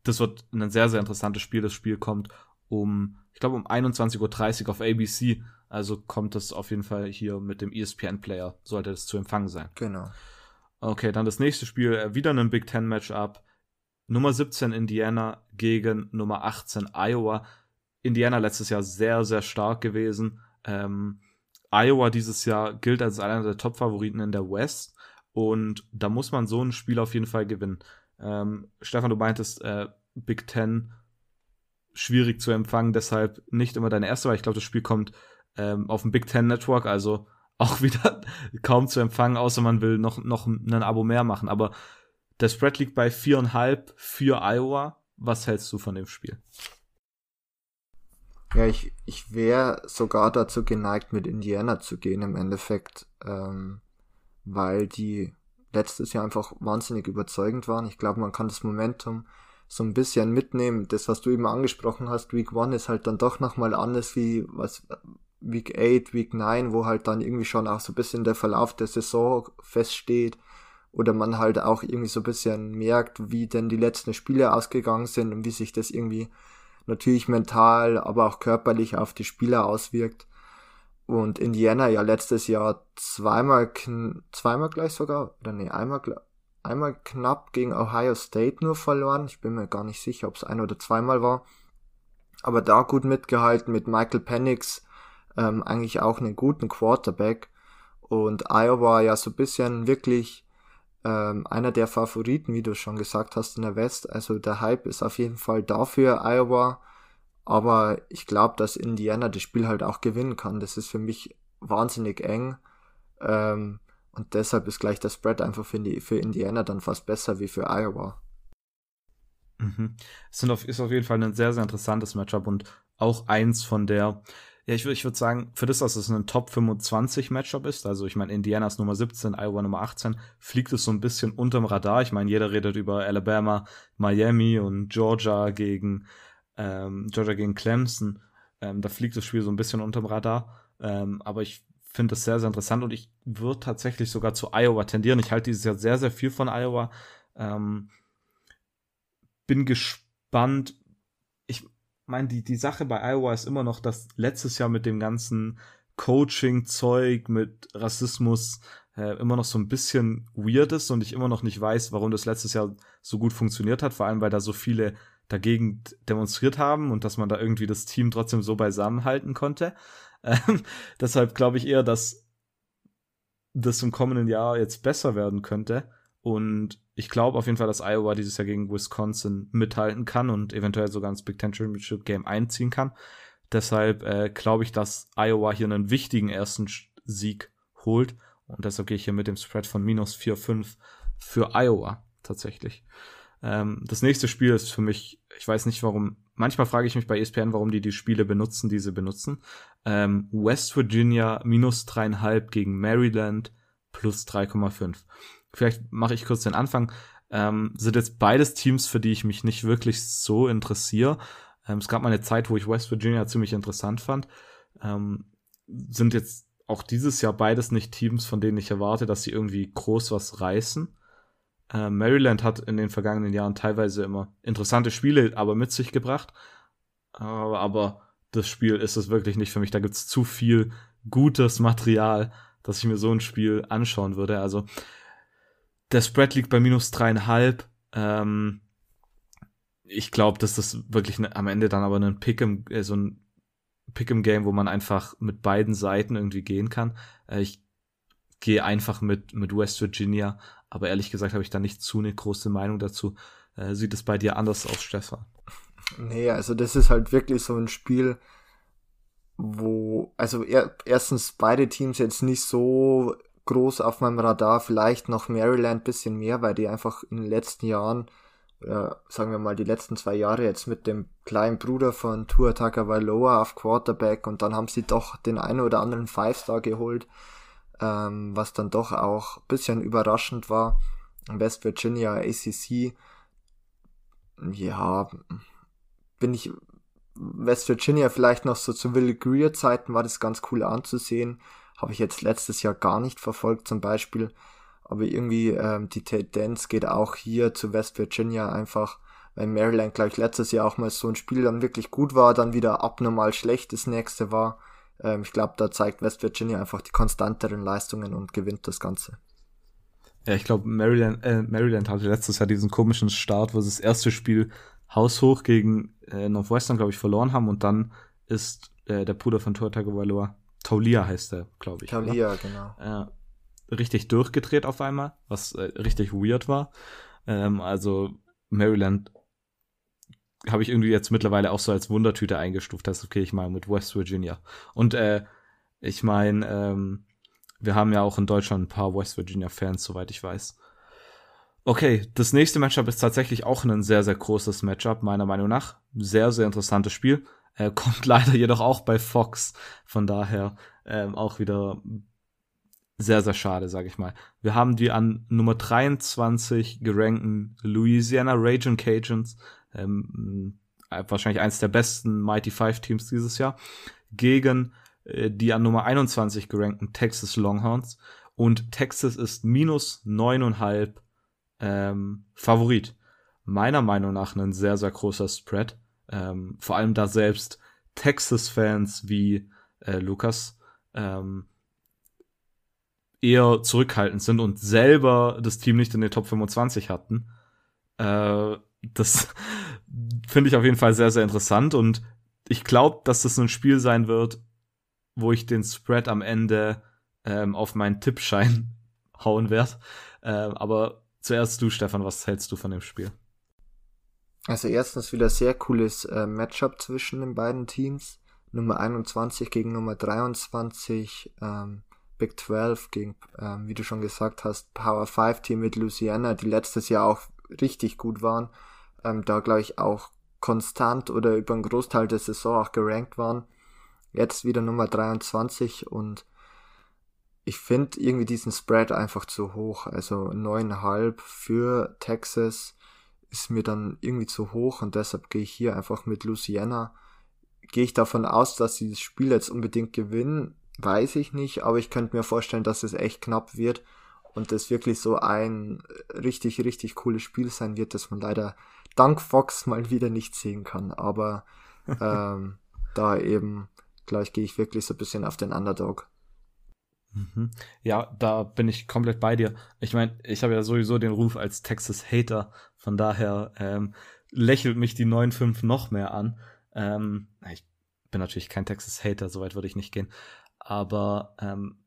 das wird ein sehr, sehr interessantes Spiel. Das Spiel kommt um, ich glaube, um 21.30 Uhr auf ABC. Also kommt es auf jeden Fall hier mit dem ESPN-Player, sollte es zu empfangen sein. Genau. Okay, dann das nächste Spiel, äh, wieder ein Big Ten Matchup. Nummer 17 Indiana gegen Nummer 18 Iowa. Indiana letztes Jahr sehr, sehr stark gewesen. Ähm, Iowa dieses Jahr gilt als einer der Top-Favoriten in der West. Und da muss man so ein Spiel auf jeden Fall gewinnen. Ähm, Stefan, du meintest, äh, Big Ten schwierig zu empfangen, deshalb nicht immer deine erste, weil ich glaube, das Spiel kommt ähm, auf dem Big Ten Network, also auch wieder kaum zu empfangen, außer man will noch, noch ein Abo mehr machen. Aber der Spread liegt bei viereinhalb für Iowa. Was hältst du von dem Spiel? Ja, ich, ich wäre sogar dazu geneigt, mit Indiana zu gehen im Endeffekt, ähm, weil die letztes Jahr einfach wahnsinnig überzeugend waren. Ich glaube, man kann das Momentum so ein bisschen mitnehmen. Das, was du eben angesprochen hast, Week 1 ist halt dann doch nochmal anders wie was Week 8, Week 9, wo halt dann irgendwie schon auch so ein bisschen der Verlauf der Saison feststeht oder man halt auch irgendwie so ein bisschen merkt, wie denn die letzten Spiele ausgegangen sind und wie sich das irgendwie natürlich mental, aber auch körperlich auf die Spieler auswirkt. Und Indiana ja letztes Jahr zweimal, zweimal gleich sogar, oder nee, einmal, einmal knapp gegen Ohio State nur verloren. Ich bin mir gar nicht sicher, ob es ein oder zweimal war. Aber da gut mitgehalten mit Michael Penix, ähm, eigentlich auch einen guten Quarterback. Und Iowa ja so bisschen wirklich ähm, einer der Favoriten, wie du schon gesagt hast, in der West. Also der Hype ist auf jeden Fall dafür Iowa. Aber ich glaube, dass Indiana das Spiel halt auch gewinnen kann. Das ist für mich wahnsinnig eng. Ähm, und deshalb ist gleich der Spread einfach für, für Indiana dann fast besser wie für Iowa. Mhm. Es sind auf, ist auf jeden Fall ein sehr, sehr interessantes Matchup und auch eins von der ja, ich würde ich würd sagen, für das, dass es ein Top 25 Matchup ist, also ich meine, Indiana ist Nummer 17, Iowa Nummer 18, fliegt es so ein bisschen unterm Radar. Ich meine, jeder redet über Alabama, Miami und Georgia gegen ähm, Georgia gegen Clemson. Ähm, da fliegt das Spiel so ein bisschen unterm Radar. Ähm, aber ich finde das sehr, sehr interessant und ich würde tatsächlich sogar zu Iowa tendieren. Ich halte dieses Jahr sehr, sehr viel von Iowa. Ähm, bin gespannt, meine, die, die Sache bei Iowa ist immer noch, dass letztes Jahr mit dem ganzen Coaching-Zeug, mit Rassismus äh, immer noch so ein bisschen weird ist und ich immer noch nicht weiß, warum das letztes Jahr so gut funktioniert hat, vor allem weil da so viele dagegen demonstriert haben und dass man da irgendwie das Team trotzdem so beisammen halten konnte. Ähm, deshalb glaube ich eher, dass das im kommenden Jahr jetzt besser werden könnte. Und ich glaube auf jeden Fall, dass Iowa dieses Jahr gegen Wisconsin mithalten kann und eventuell sogar ins Big Ten Championship Game einziehen kann. Deshalb äh, glaube ich, dass Iowa hier einen wichtigen ersten Sieg holt. Und deshalb gehe ich hier mit dem Spread von minus 4-5 für Iowa tatsächlich. Ähm, das nächste Spiel ist für mich, ich weiß nicht warum, manchmal frage ich mich bei ESPN, warum die die Spiele benutzen, die sie benutzen. Ähm, West Virginia minus dreieinhalb gegen Maryland plus 3,5 vielleicht mache ich kurz den Anfang, ähm, sind jetzt beides Teams, für die ich mich nicht wirklich so interessiere. Ähm, es gab mal eine Zeit, wo ich West Virginia ziemlich interessant fand. Ähm, sind jetzt auch dieses Jahr beides nicht Teams, von denen ich erwarte, dass sie irgendwie groß was reißen. Äh, Maryland hat in den vergangenen Jahren teilweise immer interessante Spiele aber mit sich gebracht. Äh, aber das Spiel ist es wirklich nicht für mich. Da gibt es zu viel gutes Material, dass ich mir so ein Spiel anschauen würde. Also der Spread liegt bei minus dreieinhalb. Ähm, ich glaube, dass das wirklich ne, am Ende dann aber ein Pick'em, äh, so ein Pick'em Game, wo man einfach mit beiden Seiten irgendwie gehen kann. Äh, ich gehe einfach mit, mit West Virginia, aber ehrlich gesagt habe ich da nicht zu eine große Meinung dazu. Äh, sieht es bei dir anders aus, Stefan? Nee, also das ist halt wirklich so ein Spiel, wo, also er, erstens beide Teams jetzt nicht so groß auf meinem Radar, vielleicht noch Maryland bisschen mehr, weil die einfach in den letzten Jahren, oder sagen wir mal die letzten zwei Jahre jetzt mit dem kleinen Bruder von Tua Tagovailoa auf Quarterback und dann haben sie doch den einen oder anderen Five-Star geholt, ähm, was dann doch auch bisschen überraschend war. West Virginia ACC, ja, bin ich West Virginia vielleicht noch so zu Will Greer Zeiten war das ganz cool anzusehen. Habe ich jetzt letztes Jahr gar nicht verfolgt zum Beispiel. Aber irgendwie ähm, die Tendenz geht auch hier zu West Virginia einfach, weil Maryland gleich letztes Jahr auch mal so ein Spiel dann wirklich gut war, dann wieder abnormal schlecht das nächste war. Ähm, ich glaube, da zeigt West Virginia einfach die konstanteren Leistungen und gewinnt das Ganze. Ja, ich glaube, Maryland, äh, Maryland hatte letztes Jahr diesen komischen Start, wo sie das erste Spiel haushoch gegen äh, Northwestern, glaube ich, verloren haben und dann ist äh, der Bruder von Tua Tagovailoa, Taulia heißt er, glaube ich. Taulia, genau. Äh, richtig durchgedreht auf einmal, was äh, richtig weird war. Ähm, also Maryland habe ich irgendwie jetzt mittlerweile auch so als Wundertüte eingestuft. Das okay, ich mal mit West Virginia. Und äh, ich meine, ähm, wir haben ja auch in Deutschland ein paar West Virginia-Fans, soweit ich weiß. Okay, das nächste Matchup ist tatsächlich auch ein sehr, sehr großes Matchup, meiner Meinung nach. Sehr, sehr interessantes Spiel. Äh, kommt leider jedoch auch bei Fox. Von daher ähm, auch wieder sehr, sehr schade, sage ich mal. Wir haben die an Nummer 23 gerankten Louisiana Raging Cajuns, ähm, wahrscheinlich eines der besten Mighty Five Teams dieses Jahr, gegen äh, die an Nummer 21 gerankten Texas Longhorns. Und Texas ist minus neuneinhalb ähm, Favorit. Meiner Meinung nach ein sehr, sehr großer Spread. Ähm, vor allem da selbst Texas-Fans wie äh, Lukas ähm, eher zurückhaltend sind und selber das Team nicht in den Top 25 hatten. Äh, das finde ich auf jeden Fall sehr, sehr interessant und ich glaube, dass das ein Spiel sein wird, wo ich den Spread am Ende ähm, auf meinen Tippschein hauen werde. Äh, aber zuerst du, Stefan, was hältst du von dem Spiel? Also erstens wieder sehr cooles äh, Matchup zwischen den beiden Teams. Nummer 21 gegen Nummer 23. Ähm, Big 12 gegen, ähm, wie du schon gesagt hast, Power 5 Team mit Louisiana, die letztes Jahr auch richtig gut waren. Ähm, da glaube ich auch konstant oder über einen Großteil der Saison auch gerankt waren. Jetzt wieder Nummer 23 und ich finde irgendwie diesen Spread einfach zu hoch. Also neuneinhalb für Texas ist mir dann irgendwie zu hoch und deshalb gehe ich hier einfach mit Louisiana. Gehe ich davon aus, dass sie das Spiel jetzt unbedingt gewinnen, weiß ich nicht, aber ich könnte mir vorstellen, dass es echt knapp wird und es wirklich so ein richtig, richtig cooles Spiel sein wird, das man leider dank Fox mal wieder nicht sehen kann. Aber ähm, da eben, gleich gehe ich wirklich so ein bisschen auf den Underdog. Mhm. Ja, da bin ich komplett bei dir. Ich meine, ich habe ja sowieso den Ruf als Texas-Hater, von daher ähm, lächelt mich die 9-5 noch mehr an. Ähm, ich bin natürlich kein Texas-Hater, soweit würde ich nicht gehen. Aber ähm,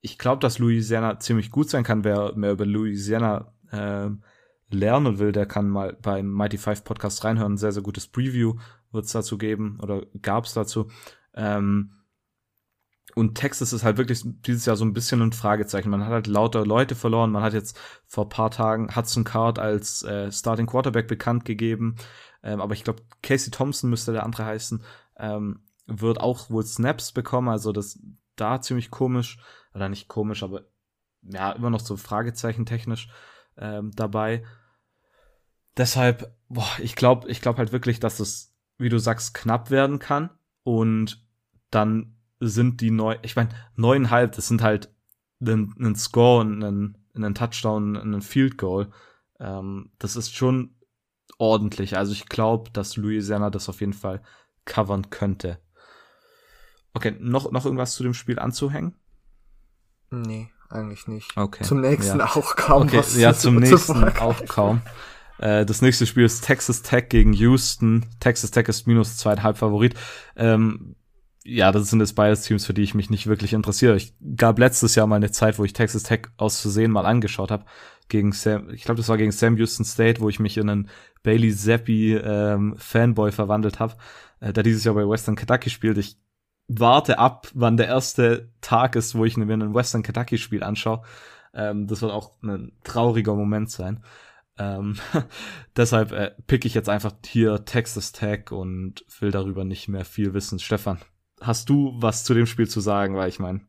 ich glaube, dass Louisiana ziemlich gut sein kann. Wer mehr über Louisiana ähm, lernen will, der kann mal beim Mighty Five Podcast reinhören. Ein sehr, sehr gutes Preview wird es dazu geben oder gab es dazu. Ähm, und Texas ist halt wirklich dieses Jahr so ein bisschen ein Fragezeichen. Man hat halt lauter Leute verloren. Man hat jetzt vor paar Tagen Hudson Card als äh, Starting Quarterback bekannt gegeben. Ähm, aber ich glaube, Casey Thompson müsste der andere heißen. Ähm, wird auch wohl Snaps bekommen. Also das da ziemlich komisch. Oder nicht komisch, aber ja, immer noch so Fragezeichen technisch ähm, dabei. Deshalb, boah, ich glaube, ich glaube halt wirklich, dass es, wie du sagst, knapp werden kann. Und dann sind die neu, ich meine, neuneinhalb, das sind halt ein, ein Score und ein, ein Touchdown, ein Field Goal. Ähm, das ist schon ordentlich. Also ich glaube, dass Louisiana das auf jeden Fall covern könnte. Okay, noch, noch irgendwas zu dem Spiel anzuhängen? Nee, eigentlich nicht. Okay. Zum nächsten ja. auch kaum okay, was. Ja, zum nächsten auch kaum. Äh, das nächste Spiel ist Texas Tech gegen Houston. Texas Tech ist minus zweieinhalb Favorit. Ähm, ja, das sind jetzt beides Teams, für die ich mich nicht wirklich interessiere. Ich gab letztes Jahr mal eine Zeit, wo ich Texas Tech aus Versehen mal angeschaut habe. Gegen Sam, ich glaube, das war gegen Sam Houston State, wo ich mich in einen Bailey Zappi ähm, Fanboy verwandelt habe, äh, der dieses Jahr bei Western Kentucky spielt. Ich warte ab, wann der erste Tag ist, wo ich mir ein Western Kentucky Spiel anschaue. Ähm, das wird auch ein trauriger Moment sein. Ähm, deshalb äh, pick ich jetzt einfach hier Texas Tech und will darüber nicht mehr viel wissen. Stefan, hast du was zu dem Spiel zu sagen? Weil ich meine.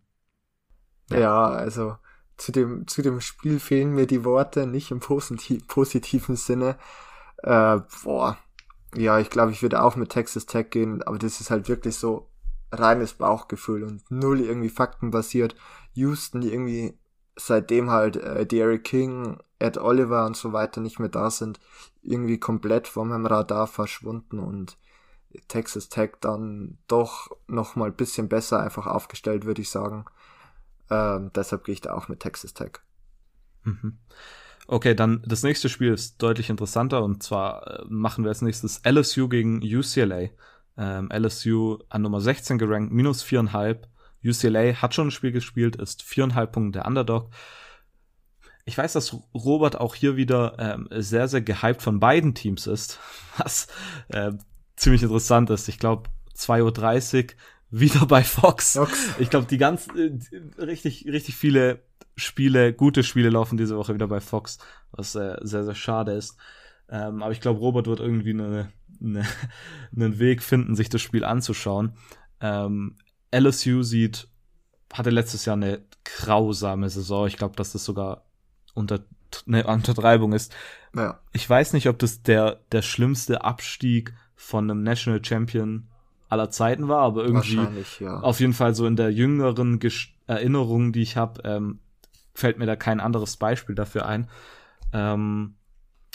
Ja. ja, also zu dem, zu dem Spiel fehlen mir die Worte, nicht im posit positiven Sinne. Äh, boah, ja, ich glaube, ich würde auch mit Texas Tech gehen, aber das ist halt wirklich so reines Bauchgefühl und null irgendwie faktenbasiert. Houston irgendwie seitdem halt äh, Derek King, Ed Oliver und so weiter nicht mehr da sind, irgendwie komplett meinem Radar verschwunden und Texas Tech dann doch noch mal ein bisschen besser einfach aufgestellt, würde ich sagen. Ähm, deshalb gehe ich da auch mit Texas Tech. Mhm. Okay, dann das nächste Spiel ist deutlich interessanter und zwar äh, machen wir als nächstes LSU gegen UCLA. Ähm, LSU an Nummer 16 gerankt, minus viereinhalb. UCLA hat schon ein Spiel gespielt, ist viereinhalb Punkte der Underdog. Ich weiß, dass Robert auch hier wieder ähm, sehr, sehr gehypt von beiden Teams ist, was äh, ziemlich interessant ist. Ich glaube, 2.30 Uhr wieder bei Fox. Fox. Ich glaube, die ganz äh, richtig, richtig viele Spiele, gute Spiele laufen diese Woche wieder bei Fox, was äh, sehr, sehr schade ist. Ähm, aber ich glaube, Robert wird irgendwie eine, eine, einen Weg finden, sich das Spiel anzuschauen. Ähm, LSU sieht, hatte letztes Jahr eine grausame Saison. Ich glaube, dass das sogar unter eine Untertreibung ist. Ja. Ich weiß nicht, ob das der, der schlimmste Abstieg von einem National Champion aller Zeiten war, aber irgendwie ja. auf jeden Fall so in der jüngeren Gest Erinnerung, die ich habe, ähm, fällt mir da kein anderes Beispiel dafür ein. Ähm,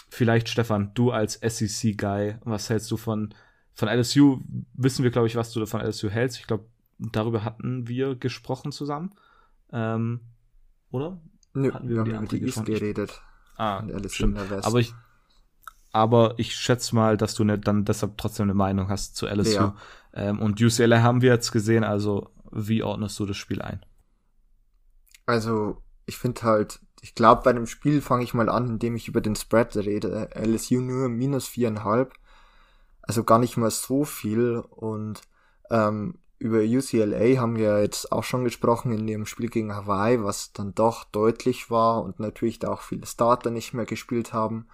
vielleicht, Stefan, du als SEC-Guy, was hältst du von, von LSU? Wissen wir, glaube ich, was du von LSU hältst. Ich glaube, darüber hatten wir gesprochen zusammen. Ähm, oder? Nö, hatten wir, wir haben über die East geredet. Ah, stimmt. Aber ich, aber ich schätze mal, dass du ne, dann deshalb trotzdem eine Meinung hast zu LSU. Ja. Ähm, und UCLA haben wir jetzt gesehen, also wie ordnest du das Spiel ein? Also, ich finde halt, ich glaube, bei dem Spiel fange ich mal an, indem ich über den Spread rede. LSU nur minus viereinhalb. Also gar nicht mal so viel. Und ähm, über UCLA haben wir jetzt auch schon gesprochen in dem Spiel gegen Hawaii, was dann doch deutlich war und natürlich da auch viele Starter nicht mehr gespielt haben.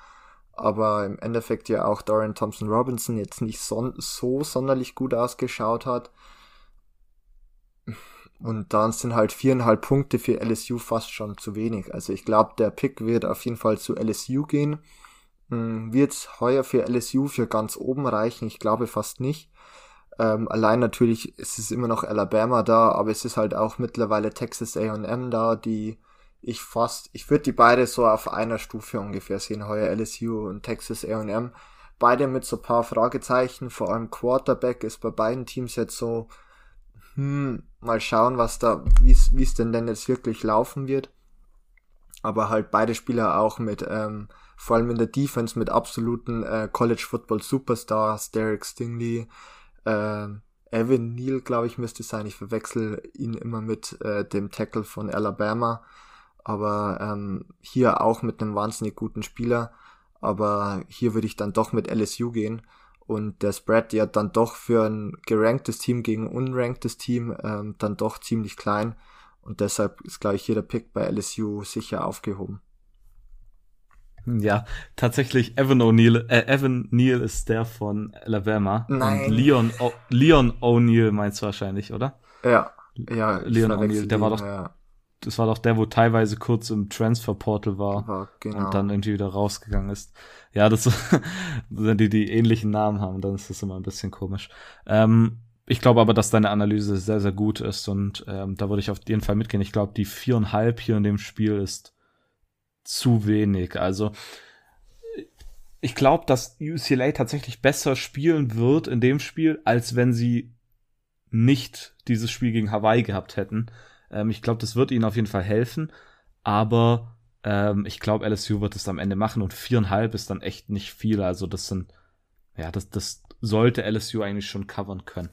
Aber im Endeffekt ja auch Dorian Thompson Robinson jetzt nicht son so sonderlich gut ausgeschaut hat. Und dann sind halt viereinhalb Punkte für LSU fast schon zu wenig. Also ich glaube, der Pick wird auf jeden Fall zu LSU gehen. Hm, wird heuer für LSU für ganz oben reichen? Ich glaube fast nicht. Ähm, allein natürlich ist es immer noch Alabama da, aber es ist halt auch mittlerweile Texas A&M da, die ich fast, ich würde die beide so auf einer Stufe ungefähr sehen, heuer LSU und Texas A&M. Beide mit so paar Fragezeichen, vor allem Quarterback ist bei beiden Teams jetzt so, hm, mal schauen, was da, wie es denn denn jetzt wirklich laufen wird. Aber halt beide Spieler auch mit, ähm, vor allem in der Defense mit absoluten äh, College Football Superstars, Derek Stingley, äh, Evan Neal, glaube ich, müsste sein. Ich verwechsel ihn immer mit äh, dem Tackle von Alabama. Aber ähm, hier auch mit einem wahnsinnig guten Spieler. Aber hier würde ich dann doch mit LSU gehen und der Spread ja dann doch für ein geranktes Team gegen ein unranktes Team ähm, dann doch ziemlich klein und deshalb ist glaube ich hier der Pick bei LSU sicher aufgehoben. Ja, tatsächlich Evan O'Neill, äh, Evan Neal ist der von Alabama. Nein. Und Leon, o Leon O'Neill meinst du wahrscheinlich, oder? Ja, ja. Leon O'Neill, der war doch, ja das war doch der, wo teilweise kurz im Transferportal war, war genau. und dann irgendwie wieder rausgegangen ist. Ja, das wenn die die ähnlichen Namen haben, dann ist das immer ein bisschen komisch. Ähm, ich glaube aber, dass deine Analyse sehr, sehr gut ist und ähm, da würde ich auf jeden Fall mitgehen. Ich glaube, die viereinhalb hier in dem Spiel ist zu wenig. Also ich glaube, dass UCLA tatsächlich besser spielen wird in dem Spiel, als wenn sie nicht dieses Spiel gegen Hawaii gehabt hätten. Ähm, ich glaube, das wird ihnen auf jeden Fall helfen. Aber ähm, ich glaube, LSU wird es am Ende machen und viereinhalb ist dann echt nicht viel. Also das sind, ja, das, das sollte LSU eigentlich schon covern können.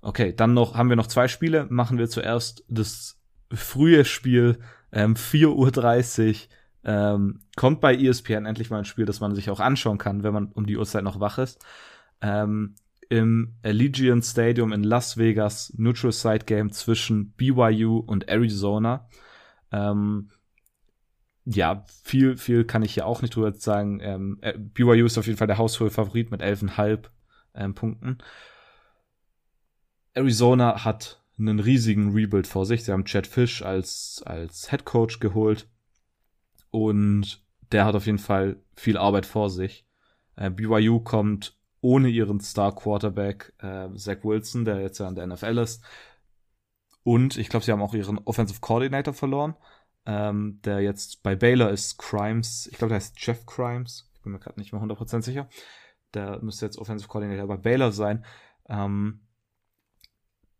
Okay, dann noch haben wir noch zwei Spiele. Machen wir zuerst das frühe Spiel, ähm, 4.30 Uhr. Ähm, kommt bei ESPN endlich mal ein Spiel, das man sich auch anschauen kann, wenn man um die Uhrzeit noch wach ist. Ähm, im Allegiant Stadium in Las Vegas Neutral Site Game zwischen BYU und Arizona. Ähm, ja, viel, viel kann ich hier auch nicht drüber sagen. Ähm, äh, BYU ist auf jeden Fall der haushohe Favorit mit 11,5 ähm, Punkten. Arizona hat einen riesigen Rebuild vor sich. Sie haben Chad Fish als, als Head Coach geholt. Und der hat auf jeden Fall viel Arbeit vor sich. Äh, BYU kommt ohne ihren Star Quarterback äh, Zach Wilson, der jetzt ja an der NFL ist. Und ich glaube, sie haben auch ihren Offensive Coordinator verloren, ähm, der jetzt bei Baylor ist, Crimes. Ich glaube, der heißt Jeff Crimes. Ich bin mir gerade nicht mehr 100% sicher. Der müsste jetzt Offensive Coordinator bei Baylor sein. Ähm,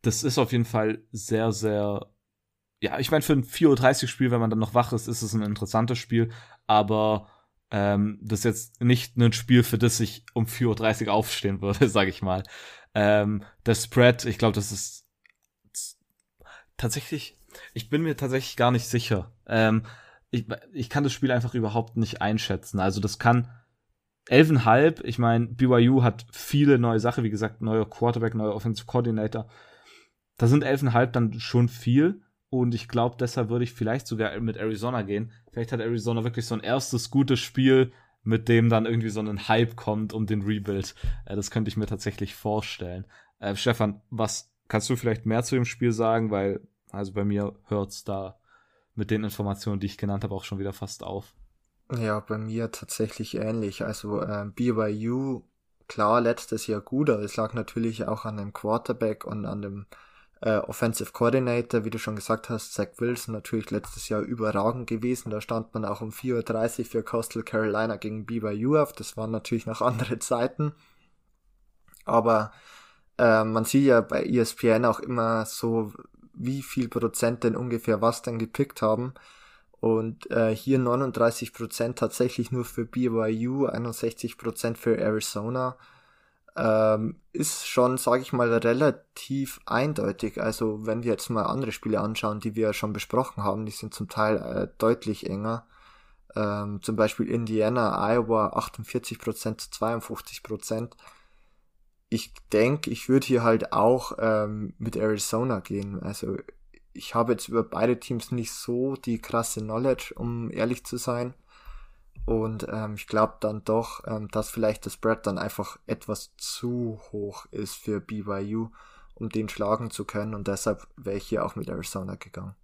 das ist auf jeden Fall sehr, sehr ja, ich meine, für ein 4.30 Uhr Spiel, wenn man dann noch wach ist, ist es ein interessantes Spiel, aber ähm, das ist jetzt nicht ein Spiel, für das ich um 4.30 Uhr aufstehen würde, sage ich mal. Ähm, der Spread, ich glaube, das ist tatsächlich, ich bin mir tatsächlich gar nicht sicher. Ähm, ich, ich kann das Spiel einfach überhaupt nicht einschätzen. Also das kann elfenhalb, ich meine, BYU hat viele neue Sachen, wie gesagt, neuer Quarterback, neuer Offensive Coordinator. Da sind elfenhalb dann schon viel. Und ich glaube, deshalb würde ich vielleicht sogar mit Arizona gehen. Vielleicht hat Arizona wirklich so ein erstes gutes Spiel, mit dem dann irgendwie so ein Hype kommt um den Rebuild. Äh, das könnte ich mir tatsächlich vorstellen. Äh, Stefan, was kannst du vielleicht mehr zu dem Spiel sagen? Weil, also bei mir hört's da mit den Informationen, die ich genannt habe, auch schon wieder fast auf. Ja, bei mir tatsächlich ähnlich. Also äh, BYU, klar, letztes Jahr gut, aber es lag natürlich auch an dem Quarterback und an dem äh, Offensive Coordinator, wie du schon gesagt hast, Zach Wilson natürlich letztes Jahr überragend gewesen. Da stand man auch um 4.30 Uhr für Coastal Carolina gegen BYU auf. Das waren natürlich noch andere Zeiten. Aber äh, man sieht ja bei ESPN auch immer so, wie viel Prozent denn ungefähr was denn gepickt haben. Und äh, hier 39 Prozent tatsächlich nur für BYU, 61 Prozent für Arizona ähm, ist schon, sage ich mal, relativ eindeutig. Also wenn wir jetzt mal andere Spiele anschauen, die wir schon besprochen haben, die sind zum Teil äh, deutlich enger. Ähm, zum Beispiel Indiana, Iowa 48% zu 52%. Ich denke, ich würde hier halt auch ähm, mit Arizona gehen. Also ich habe jetzt über beide Teams nicht so die krasse Knowledge, um ehrlich zu sein. Und ähm, ich glaube dann doch, ähm, dass vielleicht das Spread dann einfach etwas zu hoch ist für BYU, um den schlagen zu können. Und deshalb wäre ich hier auch mit Arizona gegangen.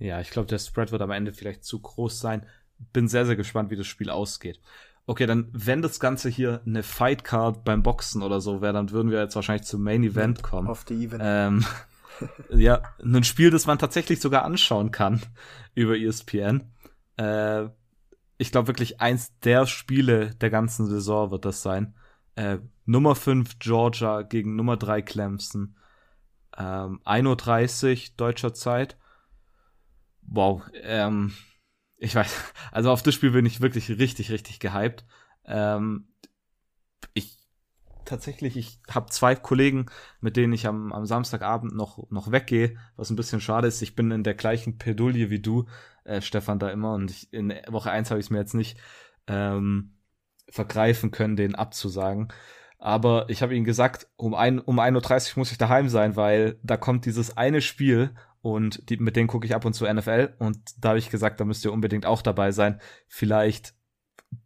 Ja, ich glaube, der Spread wird am Ende vielleicht zu groß sein. Bin sehr, sehr gespannt, wie das Spiel ausgeht. Okay, dann, wenn das Ganze hier eine Fight Card beim Boxen oder so wäre, dann würden wir jetzt wahrscheinlich zum Main Event kommen. Auf die Event. Ähm, ja, ein Spiel, das man tatsächlich sogar anschauen kann über ESPN. Äh, ich glaube wirklich eins der Spiele der ganzen Saison wird das sein. Äh, Nummer 5 Georgia gegen Nummer 3 Clemson. Ähm, 1.30 Uhr deutscher Zeit. Wow, ähm, ich weiß, also auf das Spiel bin ich wirklich richtig, richtig gehypt. Ähm, ich tatsächlich, ich habe zwei Kollegen, mit denen ich am, am Samstagabend noch, noch weggehe, was ein bisschen schade ist. Ich bin in der gleichen Pedulie wie du, äh, Stefan, da immer. Und ich, in Woche eins habe ich es mir jetzt nicht ähm, vergreifen können, den abzusagen. Aber ich habe ihnen gesagt, um, um 1.30 Uhr muss ich daheim sein, weil da kommt dieses eine Spiel und die, mit denen gucke ich ab und zu NFL. Und da habe ich gesagt, da müsst ihr unbedingt auch dabei sein. Vielleicht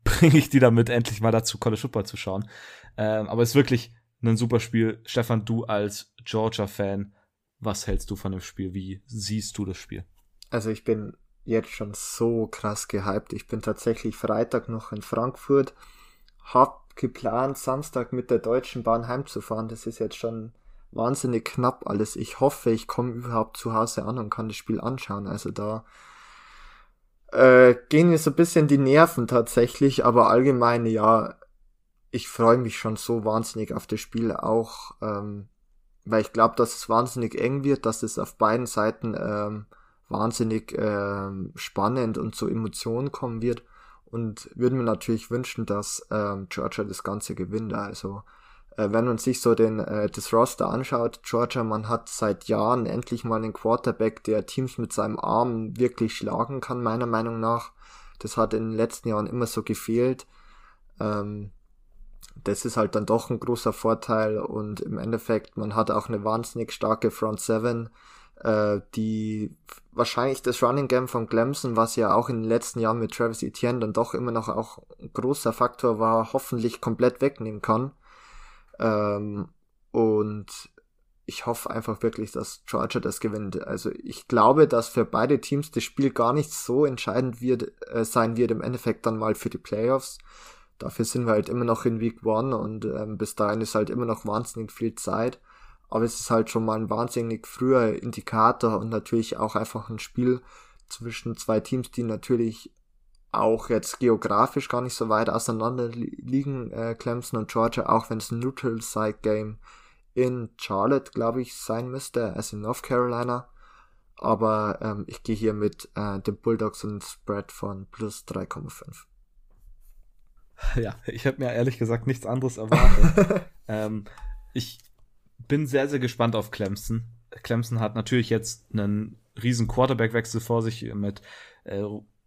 bringe ich die damit endlich mal dazu, College Football zu schauen. Ähm, aber es ist wirklich ein super Spiel. Stefan, du als Georgia-Fan, was hältst du von dem Spiel? Wie siehst du das Spiel? Also ich bin jetzt schon so krass gehypt. Ich bin tatsächlich Freitag noch in Frankfurt. Hab geplant, Samstag mit der Deutschen Bahn heimzufahren. Das ist jetzt schon wahnsinnig knapp alles. Ich hoffe, ich komme überhaupt zu Hause an und kann das Spiel anschauen. Also da äh, gehen mir so ein bisschen die Nerven tatsächlich, aber allgemein ja, ich freue mich schon so wahnsinnig auf das Spiel auch, ähm, weil ich glaube, dass es wahnsinnig eng wird, dass es auf beiden Seiten ähm, wahnsinnig ähm, spannend und zu Emotionen kommen wird und würde mir natürlich wünschen, dass ähm, Georgia das Ganze gewinnt. Also äh, wenn man sich so den äh, das Roster anschaut, Georgia, man hat seit Jahren endlich mal einen Quarterback, der Teams mit seinem Arm wirklich schlagen kann, meiner Meinung nach. Das hat in den letzten Jahren immer so gefehlt. Ähm, das ist halt dann doch ein großer Vorteil und im Endeffekt, man hat auch eine wahnsinnig starke Front Seven, äh, die wahrscheinlich das Running Game von Clemson, was ja auch in den letzten Jahren mit Travis Etienne dann doch immer noch auch ein großer Faktor war, hoffentlich komplett wegnehmen kann. Ähm, und ich hoffe einfach wirklich, dass Georgia das gewinnt. Also ich glaube, dass für beide Teams das Spiel gar nicht so entscheidend wird, äh, sein wird im Endeffekt dann mal für die Playoffs dafür sind wir halt immer noch in Week One und ähm, bis dahin ist halt immer noch wahnsinnig viel Zeit. Aber es ist halt schon mal ein wahnsinnig früher Indikator und natürlich auch einfach ein Spiel zwischen zwei Teams, die natürlich auch jetzt geografisch gar nicht so weit auseinander liegen, äh, Clemson und Georgia, auch wenn es ein Neutral Side Game in Charlotte, glaube ich, sein müsste, also in North Carolina. aber ähm, ich gehe hier mit äh, den Bulldogs und Spread von plus 3,5. Ja, ich habe mir ehrlich gesagt nichts anderes erwartet. ähm, ich bin sehr, sehr gespannt auf Clemson. Clemson hat natürlich jetzt einen riesen Quarterback-Wechsel vor sich mit äh,